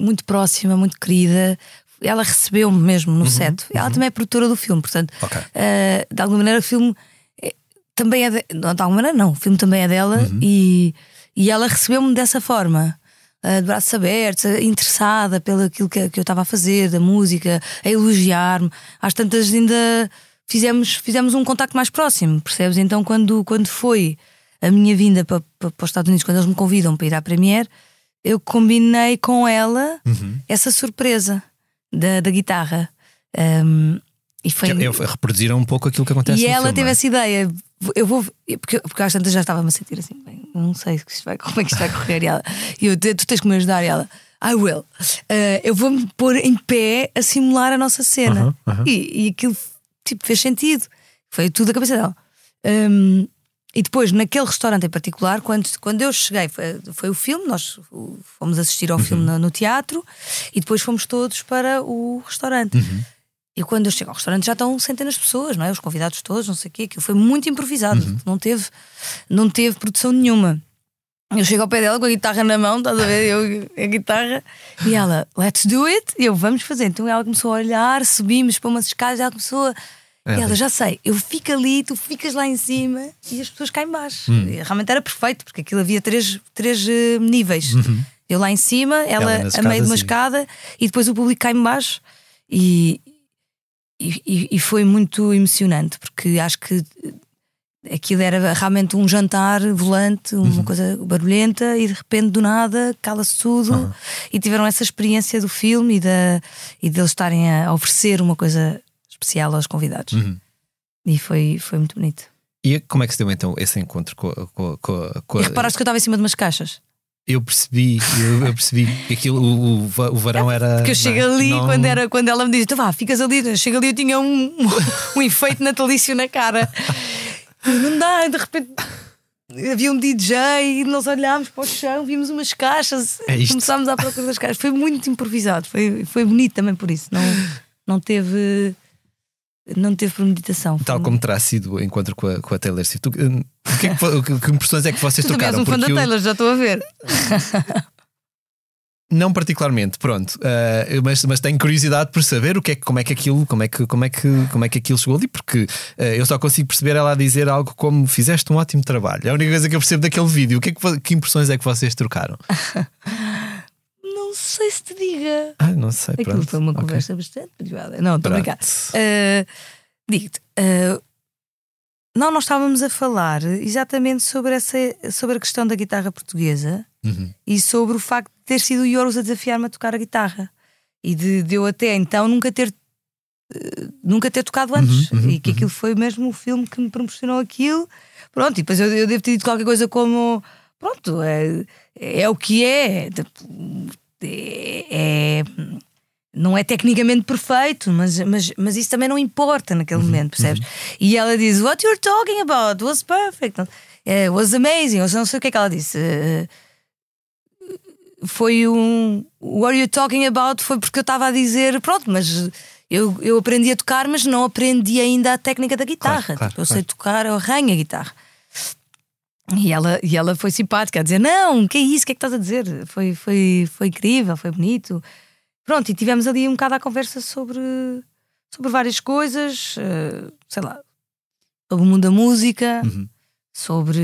muito próxima, muito querida. Ela recebeu-me mesmo no set. Ela também é produtora do filme, portanto, Ok. eh, de alguma maneira o filme é- também é de, não, de alguma maneira não, o filme também é dela e, e ela recebeu-me dessa forma. eh, de braços abertos, interessada pelo aquilo que, que eu estava a fazer, da música, a elogiar-me. Às tantas ainda fizemos, fizemos um contacto mais próximo, percebes? Então, quando, quando foi a minha vinda para, para, para os Estados Unidos, quando eles me convidam para ir à Premiere, eu combinei com ela essa surpresa da, da guitarra. Um, e foi, é- é- reproduziram um pouco aquilo que acontece e ela filme, teve é? essa ideia. Eu vou. Porque, porque às tantas já estava-me a sentir assim, bem, não sei se vai- como é que isto vai correr. E ela, e eu, tu tens que me ajudar. E ela, I will. Uh, eu vou-me pôr em pé a simular a nossa cena. E, e aquilo tipo, fez sentido. Foi tudo a cabeça dela. Um, e depois, naquele restaurante em particular, quando, quando eu cheguei, foi, foi o filme, nós fomos assistir ao filme no, no teatro e depois fomos todos para o restaurante. E quando eu chego ao restaurante já estão centenas de pessoas, não é? Os convidados todos, não sei o quê. Aquilo foi muito improvisado, não, teve, não teve produção nenhuma. Eu chego ao pé dela com a guitarra na mão, estás a ver? Eu, a guitarra, e ela, let's do it. E eu, vamos fazer. Então ela começou a olhar, subimos para umas escadas, ela começou a. E ela, já sei, eu fico ali, tu ficas lá em cima e as pessoas cá em baixo. Hum. Realmente era perfeito, porque aquilo havia três, três eh, níveis. Eu lá em cima, ela, Uhum. Ela a meio de uma e- escada e depois o público cá em baixo. E, e, e- foi muito emocionante, porque acho que aquilo era realmente um jantar volante, uma Uhum. coisa barulhenta, e de repente do nada cala-se tudo. E tiveram essa experiência do filme e, da, e deles estarem a oferecer uma coisa especial aos convidados. Uhum. E foi, foi muito bonito. E como é que se deu então esse encontro com, a- com, com, com a- E reparaste que eu estava em cima de umas caixas? Eu percebi, eu, eu percebi que aquilo, o, o, va- o varão era. Porque eu chego não é? ali Não- quando, era, quando ela me diz: então vá, ficas ali. Eu chego ali eu tinha um, um efeito natalício na cara. E Não dá, de repente. Havia um DJ e nós olhámos para o chão, vimos umas caixas, É começámos à procura das caixas. Foi muito improvisado, foi, foi bonito também por isso. Não, não teve. Não teve premeditação. Foi Tal como terá sido o encontro com a, com a Taylor Swift. Tu, hum, o que, é que, que, impressões é que vocês Tu trocaram? um fã da eu- Taylor, já estou a ver. Não particularmente, pronto. Ah, mas, mas tenho curiosidade por saber o que é, como é que aquilo, como é que, como é que, como é que aquilo chegou ali, porque ah, eu só consigo perceber ela a dizer algo como fizeste um ótimo trabalho. É a única coisa que eu percebo daquele vídeo. O que, é que, que impressões é que vocês trocaram? Não sei. se te diga. Ah, não sei. Aquilo pronto. foi uma Ok. conversa bastante privada. Não, estou a brincar. Uh, Digo-te, uh, não, nós estávamos a falar exatamente sobre, essa, sobre a questão da guitarra portuguesa Uhum. e sobre o facto de ter sido o Yoros a desafiar-me a tocar a guitarra e de, de eu até então nunca ter uh, nunca ter tocado antes Uhum, uhum, e que aquilo foi mesmo o filme que me proporcionou aquilo. Pronto, e depois eu, eu devo ter dito qualquer coisa como pronto, é, é o que é, é, é- não é tecnicamente perfeito, mas, mas, mas isso também não importa naquele momento, percebes? E ela diz: What you're talking about was perfect, Eh, was amazing, ou seja, não sei o que é que ela disse. Eh, foi um. What you're talking about foi porque eu estava a dizer: Pronto, mas eu, eu aprendi a tocar, mas não aprendi ainda a técnica da guitarra. Claro, claro, Tipo, eu claro. sei tocar, eu arranho a guitarra. E ela, e ela foi simpática a dizer: Não, que é isso? O que é que estás a dizer? Foi, foi, foi incrível, foi bonito. Pronto, e tivemos ali um bocado a conversa sobre, sobre várias coisas, eh, sei lá, sobre o mundo da música, Uhum. sobre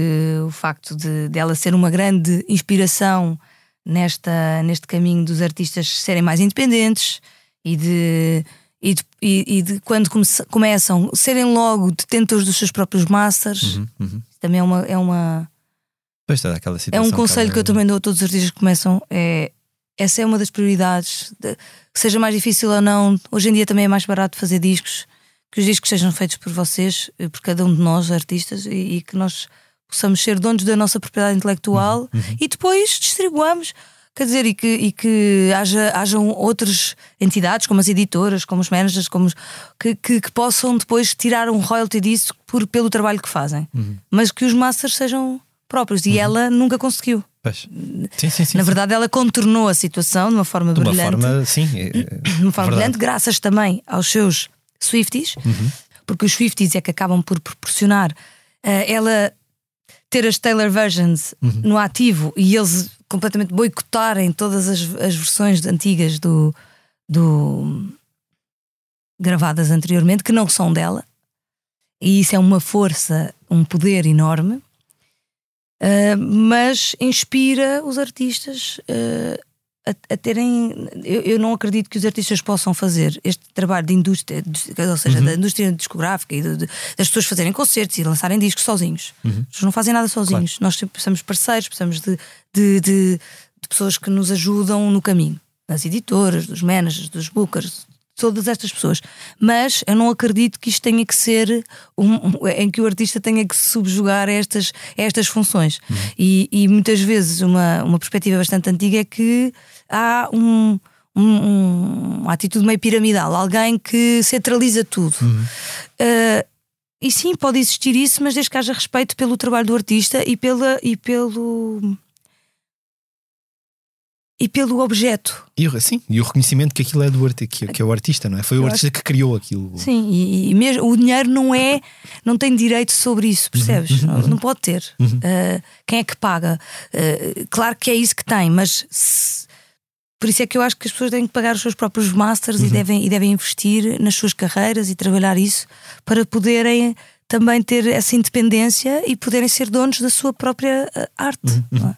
o facto de dela ser uma grande inspiração nesta, neste caminho dos artistas serem mais independentes e de. E de, e- e de quando come- começam serem logo detentores dos seus próprios masters, Uhum. Uhum. Também é uma, é uma, Pois está aquela é situação. um conselho que eu ela- também dou a todos os artistas que começam. É, essa é uma das prioridades. de- que seja mais difícil ou não, hoje em dia também é mais barato fazer discos, que os discos sejam feitos por vocês, eh, por cada um de nós, artistas, e, e que nós possamos ser donos da nossa propriedade intelectual e depois distribuamos. Quer dizer, e que, e que haja, hajam outras entidades, como as editoras, como os managers, como os- que, que, que possam depois tirar um royalty disso por, pelo trabalho que fazem. Mas que os masters sejam próprios. E ela nunca conseguiu. Sim, sim, sim. Na verdade, ela contornou a situação de uma forma de uma brilhante. forma, sim. é- é de uma forma verdade. brilhante, graças também aos seus Swifties, Uhum. porque os Swifties é que acabam por proporcionar eh, ela ter as Taylor versions Uhum. no ativo e eles completamente boicotarem todas as, as versões antigas do, do gravadas anteriormente que não são dela. E isso é uma força, um poder enorme. Uh, mas inspira os artistas uh, a, a terem. Eu, eu não acredito que os artistas possam fazer este trabalho de indústria, de- ou seja, da indústria discográfica e de- de- das pessoas fazerem concertos e lançarem discos sozinhos. As pessoas não fazem nada sozinhos. Nós sempre precisamos de parceiros, precisamos de, de, de- de pessoas que nos ajudam no caminho. Das editoras, dos managers, dos bookers, todas estas pessoas. Mas eu não acredito que isto tenha que ser um, em que o artista tenha que se subjugar a estas, a estas funções. E, e muitas vezes uma, uma perspectiva bastante antiga é que há um. um- um- uma atitude meio piramidal, alguém que centraliza tudo. Uh, e sim, pode existir isso, mas desde que haja respeito pelo trabalho do artista e, pela, e pelo. E pelo objeto. E, sim, e o reconhecimento que aquilo é do arti que, é o artista, não é? Foi o artista que criou aquilo. Sim, e, e mesmo o dinheiro não é, não tem direito sobre isso, percebes? Não, não pode ter. Uh, quem é que paga? Uh, claro que é isso que tem, mas se- por isso é que eu acho que as pessoas têm que pagar os seus próprios masters e, devem, e devem investir nas suas carreiras e trabalhar isso para poderem também ter essa independência e poderem ser donos da sua própria uh, arte. não é?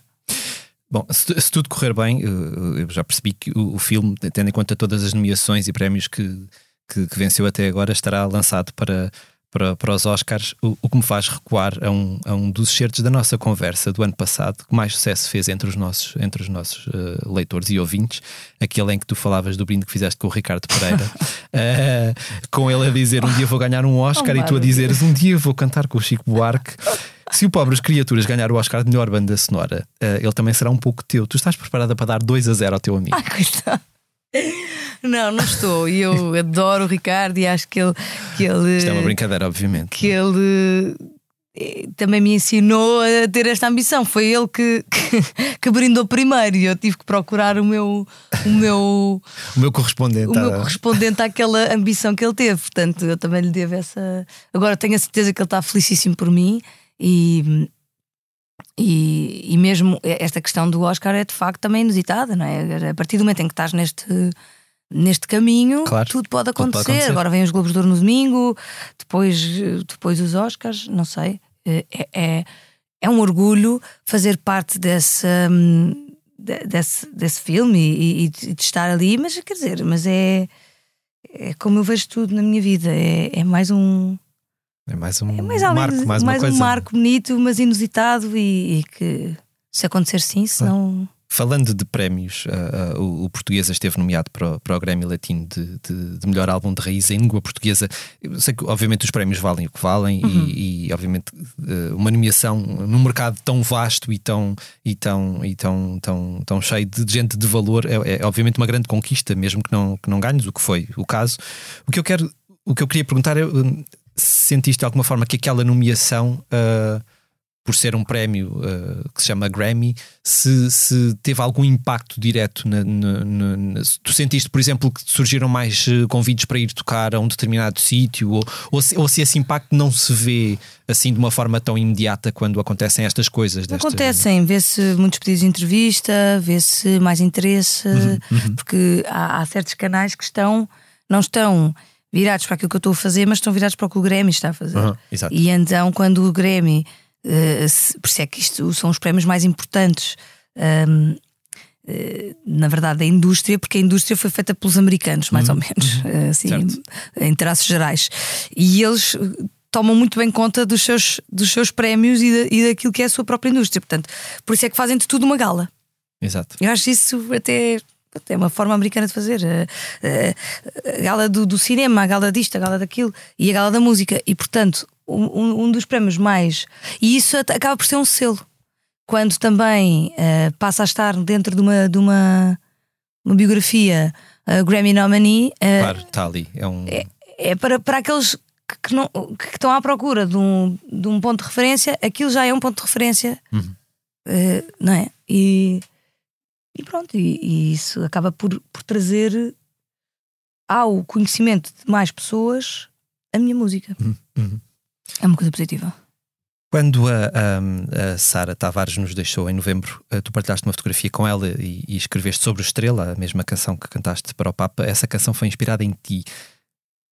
Bom, se, se tudo correr bem, eu já percebi que o, o filme, tendo em conta todas as nomeações e prémios que, que, que venceu até agora, estará lançado para, para, para os Oscars, o, o que me faz recuar a um, a um dos certos da nossa conversa do ano passado, que mais sucesso fez entre os nossos, entre os nossos eh, leitores e ouvintes, aquele em que tu falavas do brinde que fizeste com o Ricardo Pereira, Eh, com ele a dizer um dia vou ganhar um Oscar Oh, e tu a dizeres um dia vou cantar com o Chico Buarque. Se o Pobres Criaturas ganhar o Oscar de melhor banda sonora, eh, ele também será um pouco teu. Tu estás preparada para dar 2 a 0 ao teu amigo? Coitado. Não, não estou. E eu adoro o Ricardo e acho que ele. Que ele Isto é uma brincadeira, obviamente. que ele eh, também me ensinou a ter esta ambição. Foi ele que, que, que brindou primeiro e eu tive que procurar o meu, o meu, O meu correspondente. o meu ah, correspondente àquela ambição que ele teve. Portanto, eu também lhe devo essa. Agora tenho a certeza que ele está felicíssimo por mim e. E, e mesmo esta questão do Oscar é de facto também inusitada, não é? A partir do momento em que estás neste, neste caminho, Claro, tudo pode tudo pode acontecer. acontecer. Agora vem os Globos de Ouro no domingo, depois, depois os Oscars, não sei. É, é, é um orgulho fazer parte dessa, hum, desse, desse filme e, e, de estar ali, mas quer dizer, mas é, é como eu vejo tudo na minha vida, é, é mais um. É mais um é mais marco, mais, mais um marco bonito, mas inusitado e, e que se acontecer sim, senão. Falando de prémios, uh, uh, o, o Portuguesa esteve nomeado para o, para o Grammy Latino de, de, de, melhor álbum de raiz em língua portuguesa. Eu sei que, obviamente, os prémios valem o que valem uhum. e, e, obviamente, uh, uma nomeação num mercado tão vasto e tão, e tão, e tão, tão, tão cheio de gente de valor é, é, obviamente uma grande conquista, mesmo que não, que não ganhes, o que foi o caso. O que eu quero, o que eu queria perguntar é: se sentiste de alguma forma que aquela nomeação por ser um prémio uh, que se chama Grammy, se, se teve algum impacto direto. Na, na, na, tu sentiste, por exemplo, que surgiram mais eh, convites para ir tocar a um determinado sítio, ou, ou, se, ou se esse impacto não se vê assim de uma forma tão imediata quando acontecem estas coisas? Desta... Acontecem, vê-se muitos pedidos de entrevista, vê-se mais interesse, uhum, uhum. porque há, há certos canais que estão, não estão virados para aquilo que eu estou a fazer, mas estão virados para o que o Grammy está a fazer. Uhum, e então, quando o Grammy Uh, por isso é que isto são os prémios mais importantes. Um, uh, eh, na verdade, da indústria, porque a indústria foi feita pelos americanos, mais uhum. ou menos, uhum. assim, em traços gerais. E eles tomam muito bem conta dos seus, dos seus prémios e, da, e daquilo que é a sua própria indústria. Portanto, por isso é que fazem de tudo uma gala. Exato. Eu acho isso até é uma forma americana de fazer. A, a, a gala do, do, cinema, a gala disto, a gala daquilo e a gala da música. E portanto, um, um dos prémios mais. E isso acaba por ser um selo. Quando também uh, passa a estar dentro de uma, de uma, uma biografia uh, Grammy nominee. Uh, claro, está ali. É, um... é, é para, para aqueles que, não, que estão à procura de um, de um ponto de referência, aquilo já é um ponto de referência, uhum. não é? E, e pronto, e, e, isso acaba por, por trazer ao conhecimento de mais pessoas a minha música. Uhum. uhum. É uma coisa positiva. Quando a, a, a Sara Tavares nos deixou em novembro, eh, tu partilhaste uma fotografia com ela e, e, escreveste sobre Estrela, a mesma canção que cantaste para o Papa. Essa canção foi inspirada em ti.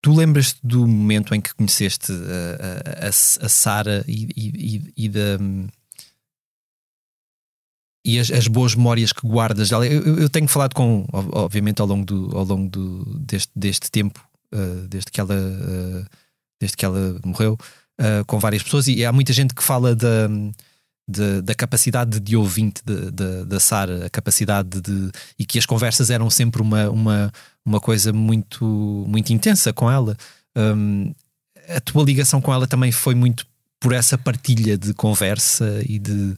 Tu lembras-te do momento em que conheceste a, a, a Sara e, e, e, da. E as, as, boas memórias que guardas dela. Eu, eu, tenho falado com, obviamente, ao longo, do, ao longo do, deste, deste tempo, uh, desde, que ela, uh, desde que ela morreu, uh, com várias pessoas e há muita gente que fala da, da, da capacidade de ouvinte da Sara, a capacidade de. e que as conversas eram sempre uma, uma, uma coisa muito, muito intensa com ela. Um, a tua ligação com ela também foi muito por essa partilha de conversa e de.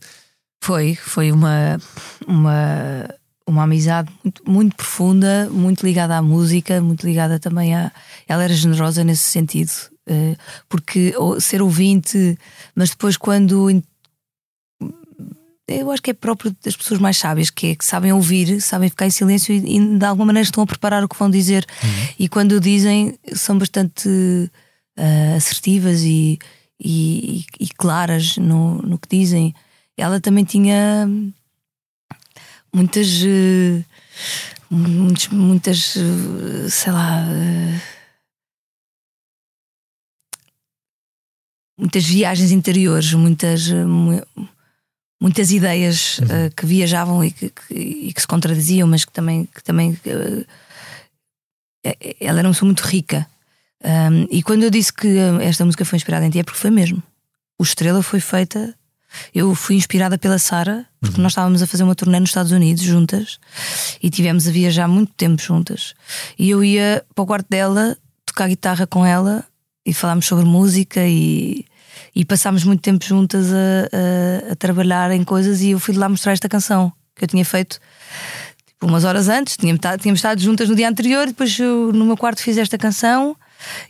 Foi, foi uma, uma, uma amizade muito, muito profunda, muito ligada à música, muito ligada também a. Ela era generosa nesse sentido. Eh, porque ser ouvinte, mas depois quando eu acho que é próprio das pessoas mais sábias, que é que sabem ouvir, sabem ficar em silêncio e, e de alguma maneira estão a preparar o que vão dizer. Uhum. E quando dizem, são bastante uh, assertivas e, e, e, claras no, no que dizem. Ela também tinha muitas. Uh, muitas, uh, sei lá muitas viagens interiores, muitas, muitas ideias uhum. uh, que viajavam e que, que, e que, se contradiziam, mas que também, que também ela era uma pessoa muito rica. Um, e quando eu disse que esta música foi inspirada em ti, é porque foi mesmo. O Estrela foi feita. Eu fui inspirada pela Sara, porque uhum. nós estávamos a fazer uma turnê nos Estados Unidos juntas e tivemos a viajar muito tempo juntas. E eu ia para o quarto dela tocar guitarra com ela e falámos sobre música e, e passámos muito tempo juntas a, a, a, trabalhar em coisas e eu fui de lá mostrar esta canção que eu tinha feito tipo, umas horas antes, tínhamos estado, tínhamos estado juntas no dia anterior, depois eu, no meu quarto fiz esta canção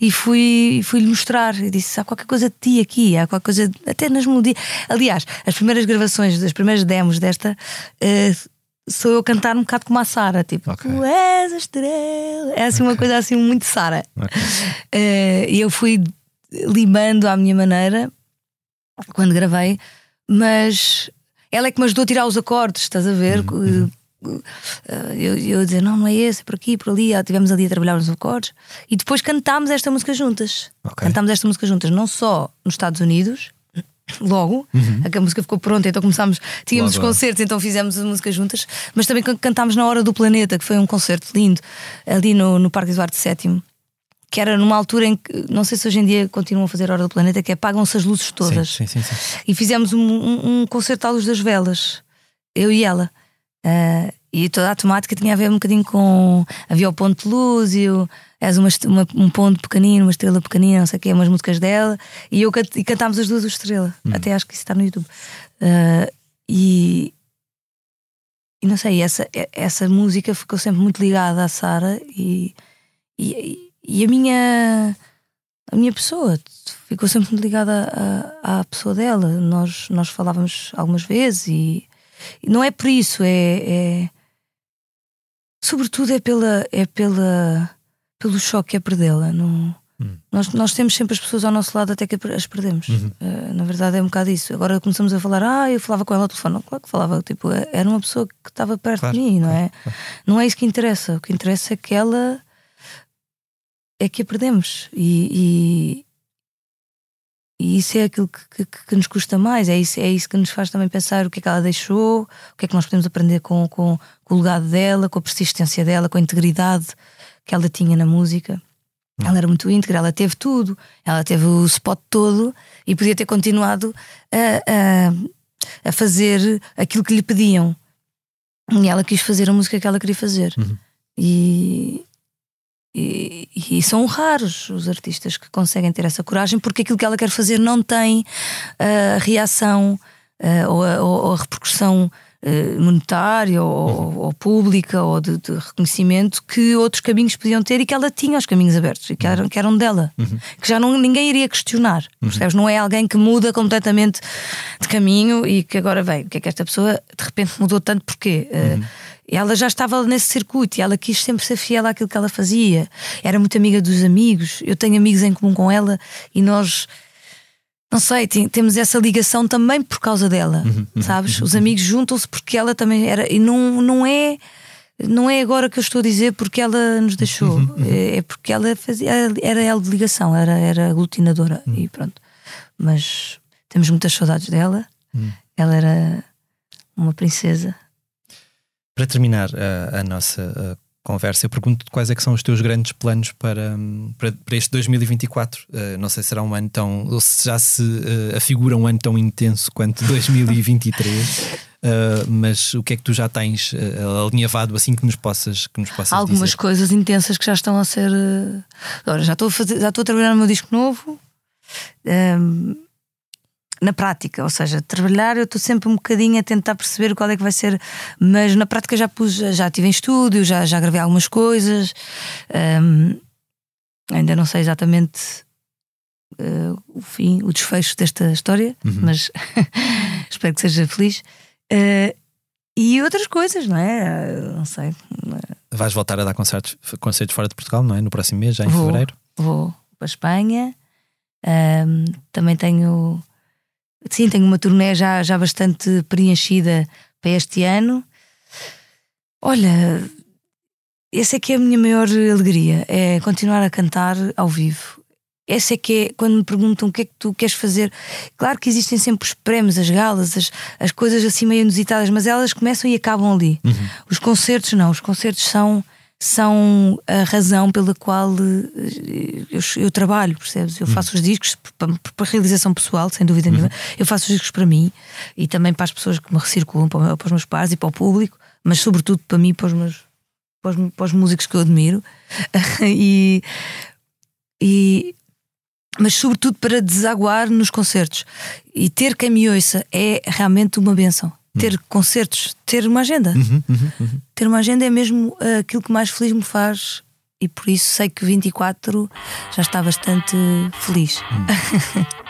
e fui, fui-lhe mostrar e disse: há qualquer coisa de ti aqui, há qualquer coisa, até nas melodias. Aliás, as primeiras gravações, as primeiras demos desta. Uh, sou eu cantar um bocado como a Sara, tipo, okay. tu és a estrela. É assim okay. uma coisa assim muito Sara. Okay. Uh, e eu fui limando à minha maneira quando gravei, mas ela é que me ajudou a tirar os acordes, estás a ver? Uhum. Eu, eu dizer, não, não é esse, é por aqui, por ali. Estivemos ali a trabalhar nos acordes e depois cantámos esta música juntas. Cantámos esta música juntas, não só nos Estados Unidos, logo. Uhum. A música ficou pronta, então começámos. Tínhamos Logo. os concertos, então fizemos a música juntas, mas também can- cantámos na Hora do Planeta, que foi um concerto lindo, ali no, no Parque Eduardo VII. Que era numa altura em que, não sei se hoje em dia continuam a fazer a Hora do Planeta, que é apagam-se as luzes todas. Sim, sim, sim. sim. E fizemos um, um- um concerto à luz das velas, eu e ela. Ah, e toda a temática tinha a ver um bocadinho com. Havia o Ponto de Lúzio, és uma, uma- um ponto pequenino, uma estrela pequenina, não sei o quê, umas músicas dela. E, eu, e cantámos as duas o Estrela. Até acho que isso está no YouTube. Ah, e. E não sei, essa, essa música ficou sempre muito ligada à Sara e, e, e a minha a minha pessoa ficou sempre muito ligada à, à pessoa dela. Nós, nós falávamos algumas vezes e não é por isso, é, é- sobretudo é pela é pela pelo choque que é perdê-la. Não, Hum. nós, nós temos sempre as pessoas ao nosso lado até que as perdemos. Uhum. Eh, na verdade é um bocado isso. Agora começamos a falar, ah, eu falava com ela ao telefone. Não, claro que falava, tipo, era uma pessoa que estava perto Claro, de mim, não é? Não é isso que interessa. O que interessa é que ela é que a perdemos. E, e, isso é aquilo que, que- que nos custa mais. É isso, é isso que nos faz também pensar o que é que ela deixou, o que é que nós podemos aprender com, com, com o legado dela, com a persistência dela, com a integridade que ela tinha na música. Ela era muito íntegra, ela teve tudo, ela teve o spot todo e podia ter continuado a, a, a fazer aquilo que lhe pediam. E ela quis fazer a música que ela queria fazer. Uhum. E, e, e são raros os artistas que conseguem ter essa coragem porque aquilo que ela quer fazer não tem a reação ah, ou, a, ou a repercussão ah, monetária ou, ou pública ou de, de reconhecimento que outros caminhos podiam ter e que ela tinha os caminhos abertos e que eram, que eram dela, que já não, ninguém iria questionar. Percebes? Não é alguém que muda completamente de caminho e que agora vem. O que é que esta pessoa de repente mudou tanto? Porquê? Ah, ela já estava nesse circuito e ela quis sempre ser fiel àquilo que ela fazia. Era muito amiga dos amigos. Eu tenho amigos em comum com ela e nós, não sei, tem- temos essa ligação também por causa dela, sabes? Os amigos juntam-se porque ela também era. E não, não é. Não é agora que eu estou a dizer porque ela nos deixou, é é porque ela fazia, era ela de ligação, era, era aglutinadora e pronto. Mas temos muitas saudades dela. Ela era uma princesa. Para terminar a, a nossa a conversa, eu pergunto quais é que são os teus grandes planos para, hum, para, para este 2024. Uh, não sei se será um ano tão. ou se já se uh, afigura um ano tão intenso quanto 2023. uh, mas o que é que tu já tens uh, alinhavado assim que nos possas, que nos possas algumas dizer? coisas intensas que já estão a ser. eh, Agora, já estou a, fazer, já estou a trabalhar no meu disco novo. ehm, na prática, ou seja, trabalhar, eu estou sempre um bocadinho a tentar perceber qual é que vai ser, mas na prática já pus, já estive em estúdio, já, já gravei algumas coisas, ehm, ainda não sei exatamente eh, o fim, o desfecho desta história, Uhum. mas espero que seja feliz. Eh, e outras coisas, não é? Não sei. Vais voltar a dar concertos, concertos fora de Portugal, não é? No próximo mês, já em Vou. fevereiro. Vou para a Espanha. Ahm, também tenho. Sim, tenho uma turnê já, já bastante preenchida para este ano. Olha, essa é que é a minha maior alegria: é continuar a cantar ao vivo. Essa é que é quando me perguntam o que é que tu queres fazer. Claro que existem sempre os prémios, as galas, as, as coisas assim meio inusitadas, mas elas começam e acabam ali. Os concertos não, os concertos são são a razão pela qual eh, eu, eu trabalho, percebes? Eu faço os discos para, para realização pessoal, sem dúvida nenhuma. Eu faço os discos para mim e também para as pessoas que me recirculam, para, para os meus pares e para o público, mas sobretudo para mim, para os meus para os, para os músicos que eu admiro. e, e mas sobretudo para desaguar nos concertos. E ter quem me ouça é realmente uma benção. Ter concertos, ter uma agenda. Ter uma agenda é mesmo ah, aquilo que mais feliz me faz. E por isso sei que 24 já está bastante feliz.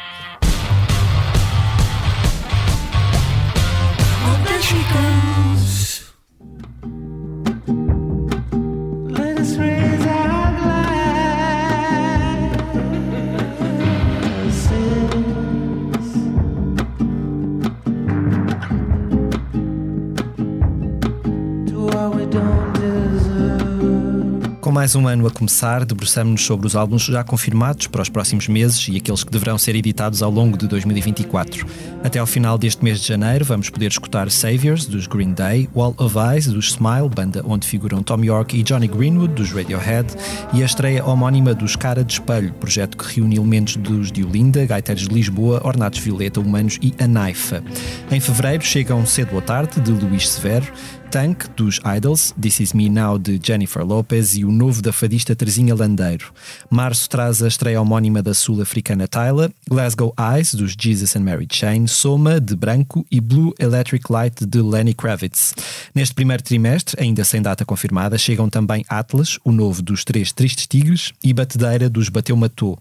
Com mais um ano a começar, debruçamos-nos sobre os álbuns já confirmados para os próximos meses e aqueles que deverão ser editados ao longo de 2024. Até ao final deste mês de janeiro, vamos poder escutar Saviors, dos Green Day, Wall of Eyes, dos Smile, banda onde figuram Tom York e Johnny Greenwood, dos Radiohead, e a estreia homónima dos Cara de Espelho, projeto que reúne elementos dos de Olinda, Gaiteiros de Lisboa, Ornatos Violeta, Humanos e a Naifa. Em fevereiro chegam Cedo à Tarde, de Luís Severo, Tank, dos Idols, This Is Me Now, de Jennifer Lopez e o novo da fadista Terezinha Landeiro. Março traz a estreia homónima da sul-africana Tyla, Glasgow Eyes, dos Jesus and Mary Chain, Soma, de Branco e Blue Electric Light, de Lenny Kravitz. Neste primeiro trimestre, ainda sem data confirmada, chegam também Atlas, o novo dos Três Tristes Tigres, e Batedeira, dos Bateu Matou.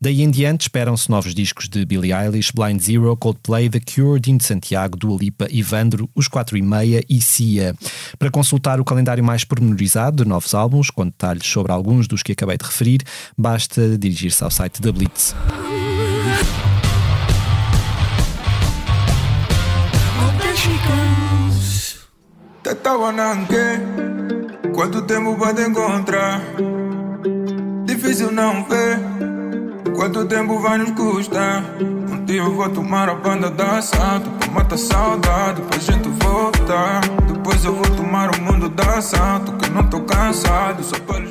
Daí em diante, esperam-se novos discos de Billie Eilish, Blind Zero, Coldplay, The Cure, Dino Santiago, Dua Lipa, Ivandro, Os Quatro e Meia e Cia. Para consultar o calendário mais pormenorizado de novos álbuns, com detalhes sobre alguns dos que acabei de referir, basta dirigir-se ao site da Blitz. Quanto tempo te encontrar? Difícil não ver, quanto tempo vai nos custar? Um dia eu vou tomar a banda da Pra matar saudade, pra gente voltar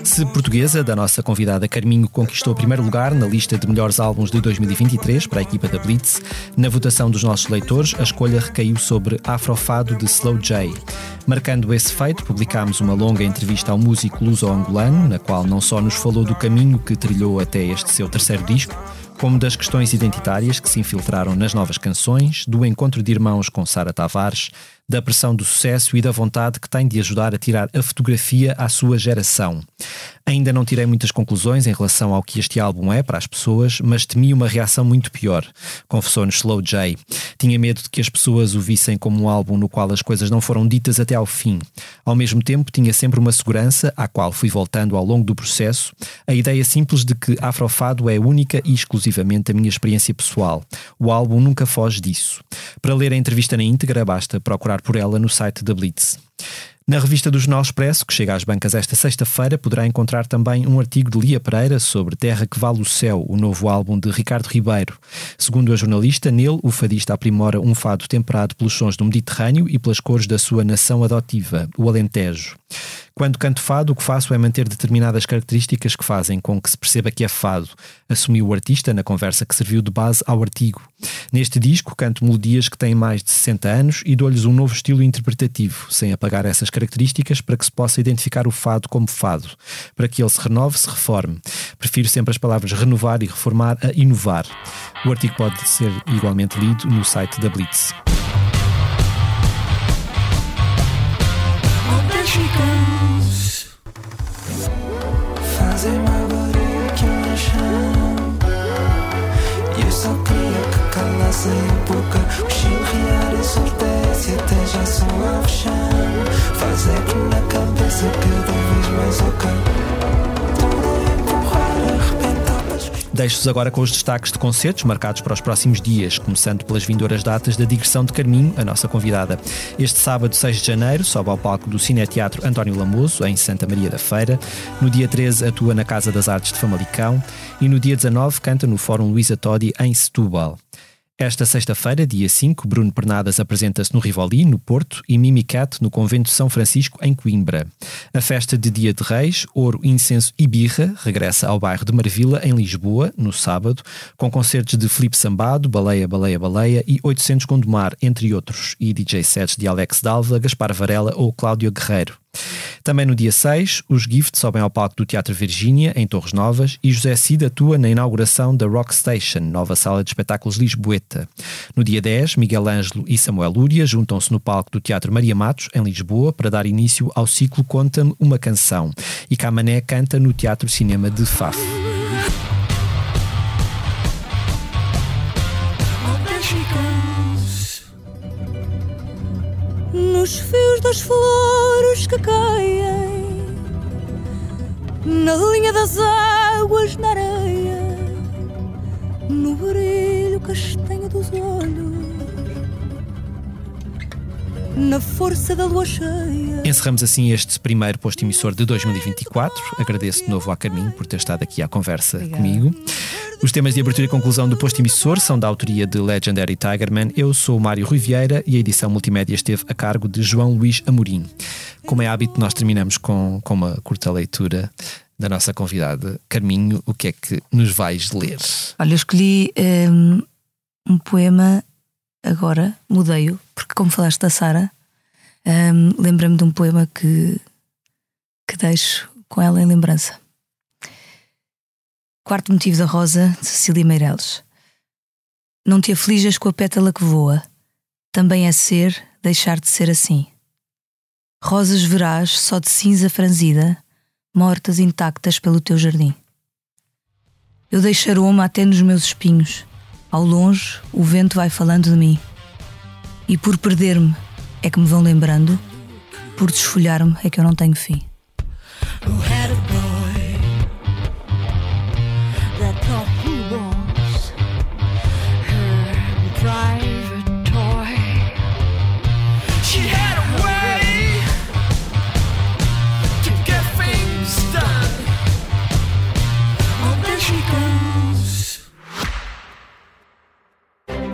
Se portuguesa, da nossa convidada Carminho conquistou o primeiro lugar na lista de melhores álbuns de 2023 para a equipa da Blitz, na votação dos nossos leitores, a escolha recaiu sobre Afrofado de Slow J. Marcando esse feito, publicámos uma longa entrevista ao músico luso-angolano, na qual não só nos falou do caminho que trilhou até este seu terceiro disco, como das questões identitárias que se infiltraram nas novas canções, do encontro de irmãos com Sara Tavares, da pressão do sucesso e da vontade que tem de ajudar a tirar a fotografia à sua geração. Ainda não tirei muitas conclusões em relação ao que este álbum é para as pessoas, mas temi uma reação muito pior, confessou-nos Slow J. Tinha medo de que as pessoas o vissem como um álbum no qual as coisas não foram ditas até ao fim. Ao mesmo tempo, tinha sempre uma segurança, à qual fui voltando ao longo do processo, a ideia simples de que Afrofado é única e exclusivamente a minha experiência pessoal. O álbum nunca foge disso. Para ler a entrevista na íntegra, basta procurar por ela no site da Blitz. Na revista do Jornal Expresso, que chega às bancas esta sexta-feira, poderá encontrar também um artigo de Lia Pereira sobre Terra que Vale o Céu, o novo álbum de Ricardo Ribeiro. Segundo a jornalista, nele o fadista aprimora um fado temperado pelos sons do Mediterrâneo e pelas cores da sua nação adotiva, o Alentejo. Quando canto fado, o que faço é manter determinadas características que fazem com que se perceba que é fado, assumiu o artista na conversa que serviu de base ao artigo. Neste disco, canto melodias que têm mais de 60 anos e dou-lhes um novo estilo interpretativo, sem apagar essas características para que se possa identificar o fado como fado, para que ele se renove, se reforme. Prefiro sempre as palavras renovar e reformar a inovar. O artigo pode ser igualmente lido no site da Blitz. Fazem mais barulho que um chão E eu só queria que calassem a boca. Os chilrear ensurdece e até já soa o chão. Faz eco na cabeça cada vez mais Tudo Deixo-vos agora com os destaques de concertos marcados para os próximos dias, começando pelas vindouras datas da digressão de Carminho, a nossa convidada. Este sábado, 6 de janeiro, sobe ao palco do Cineteatro António Lamoso, em Santa Maria da Feira. No dia 13, atua na Casa das Artes de Famalicão. E no dia 19, canta no Fórum Luísa Todi, em Setúbal. Esta sexta-feira, dia 5, Bruno Pernadas apresenta-se no Rivoli, no Porto, e Mimi Cat no Convento São Francisco, em Coimbra. A festa de Dia de Reis, Ouro, Incenso e Birra regressa ao bairro de Marvila, em Lisboa, no sábado, com concertos de Felipe Sambado, Baleia, Baleia, Baleia e 800 Gondomar, entre outros, e DJ sets de Alex Dalva, Gaspar Varela ou Cláudio Guerreiro. Também no dia 6, os Gift sobem ao palco do Teatro Virgínia, em Torres Novas, e José Cid atua na inauguração da Rock Station, nova sala de espetáculos Lisboeta. No dia 10, Miguel Ângelo e Samuel Lúria juntam-se no palco do Teatro Maria Matos, em Lisboa, para dar início ao ciclo Conta-me uma Canção. E Camané canta no Teatro Cinema de Faf. Nos fios das flores que caem Na linha das águas na areia No brilho castanho dos olhos na força da lua cheia. Encerramos assim este primeiro posto emissor de 2024. Agradeço de novo à Carminho por ter estado aqui à conversa Obrigada. comigo. Os temas de abertura e conclusão do posto emissor são da autoria de Legendary Tigerman. Eu sou o Mário Rui Vieira e a edição multimédia esteve a cargo de João Luís Amorim. Como é hábito, nós terminamos com, com uma curta leitura da nossa convidada. Carminho, o que é que nos vais ler? Olha, eu escolhi hum, um, poema agora, mudei-o, porque como falaste da Sara, hum, lembrei-me de um poema que, que deixo com ela em lembrança. Quarto motivo da rosa, de Cecília Meireles. Não te aflijas com a pétala que voa, também é ser deixar de ser assim. Rosas verás só de cinza franzida, mortas intactas pelo teu jardim. Eu deixo aroma até nos meus espinhos. Ao longe, o vento vai falando de mim. E por perder-me é que me vão lembrando, por desfolhar-me é que eu não tenho fim.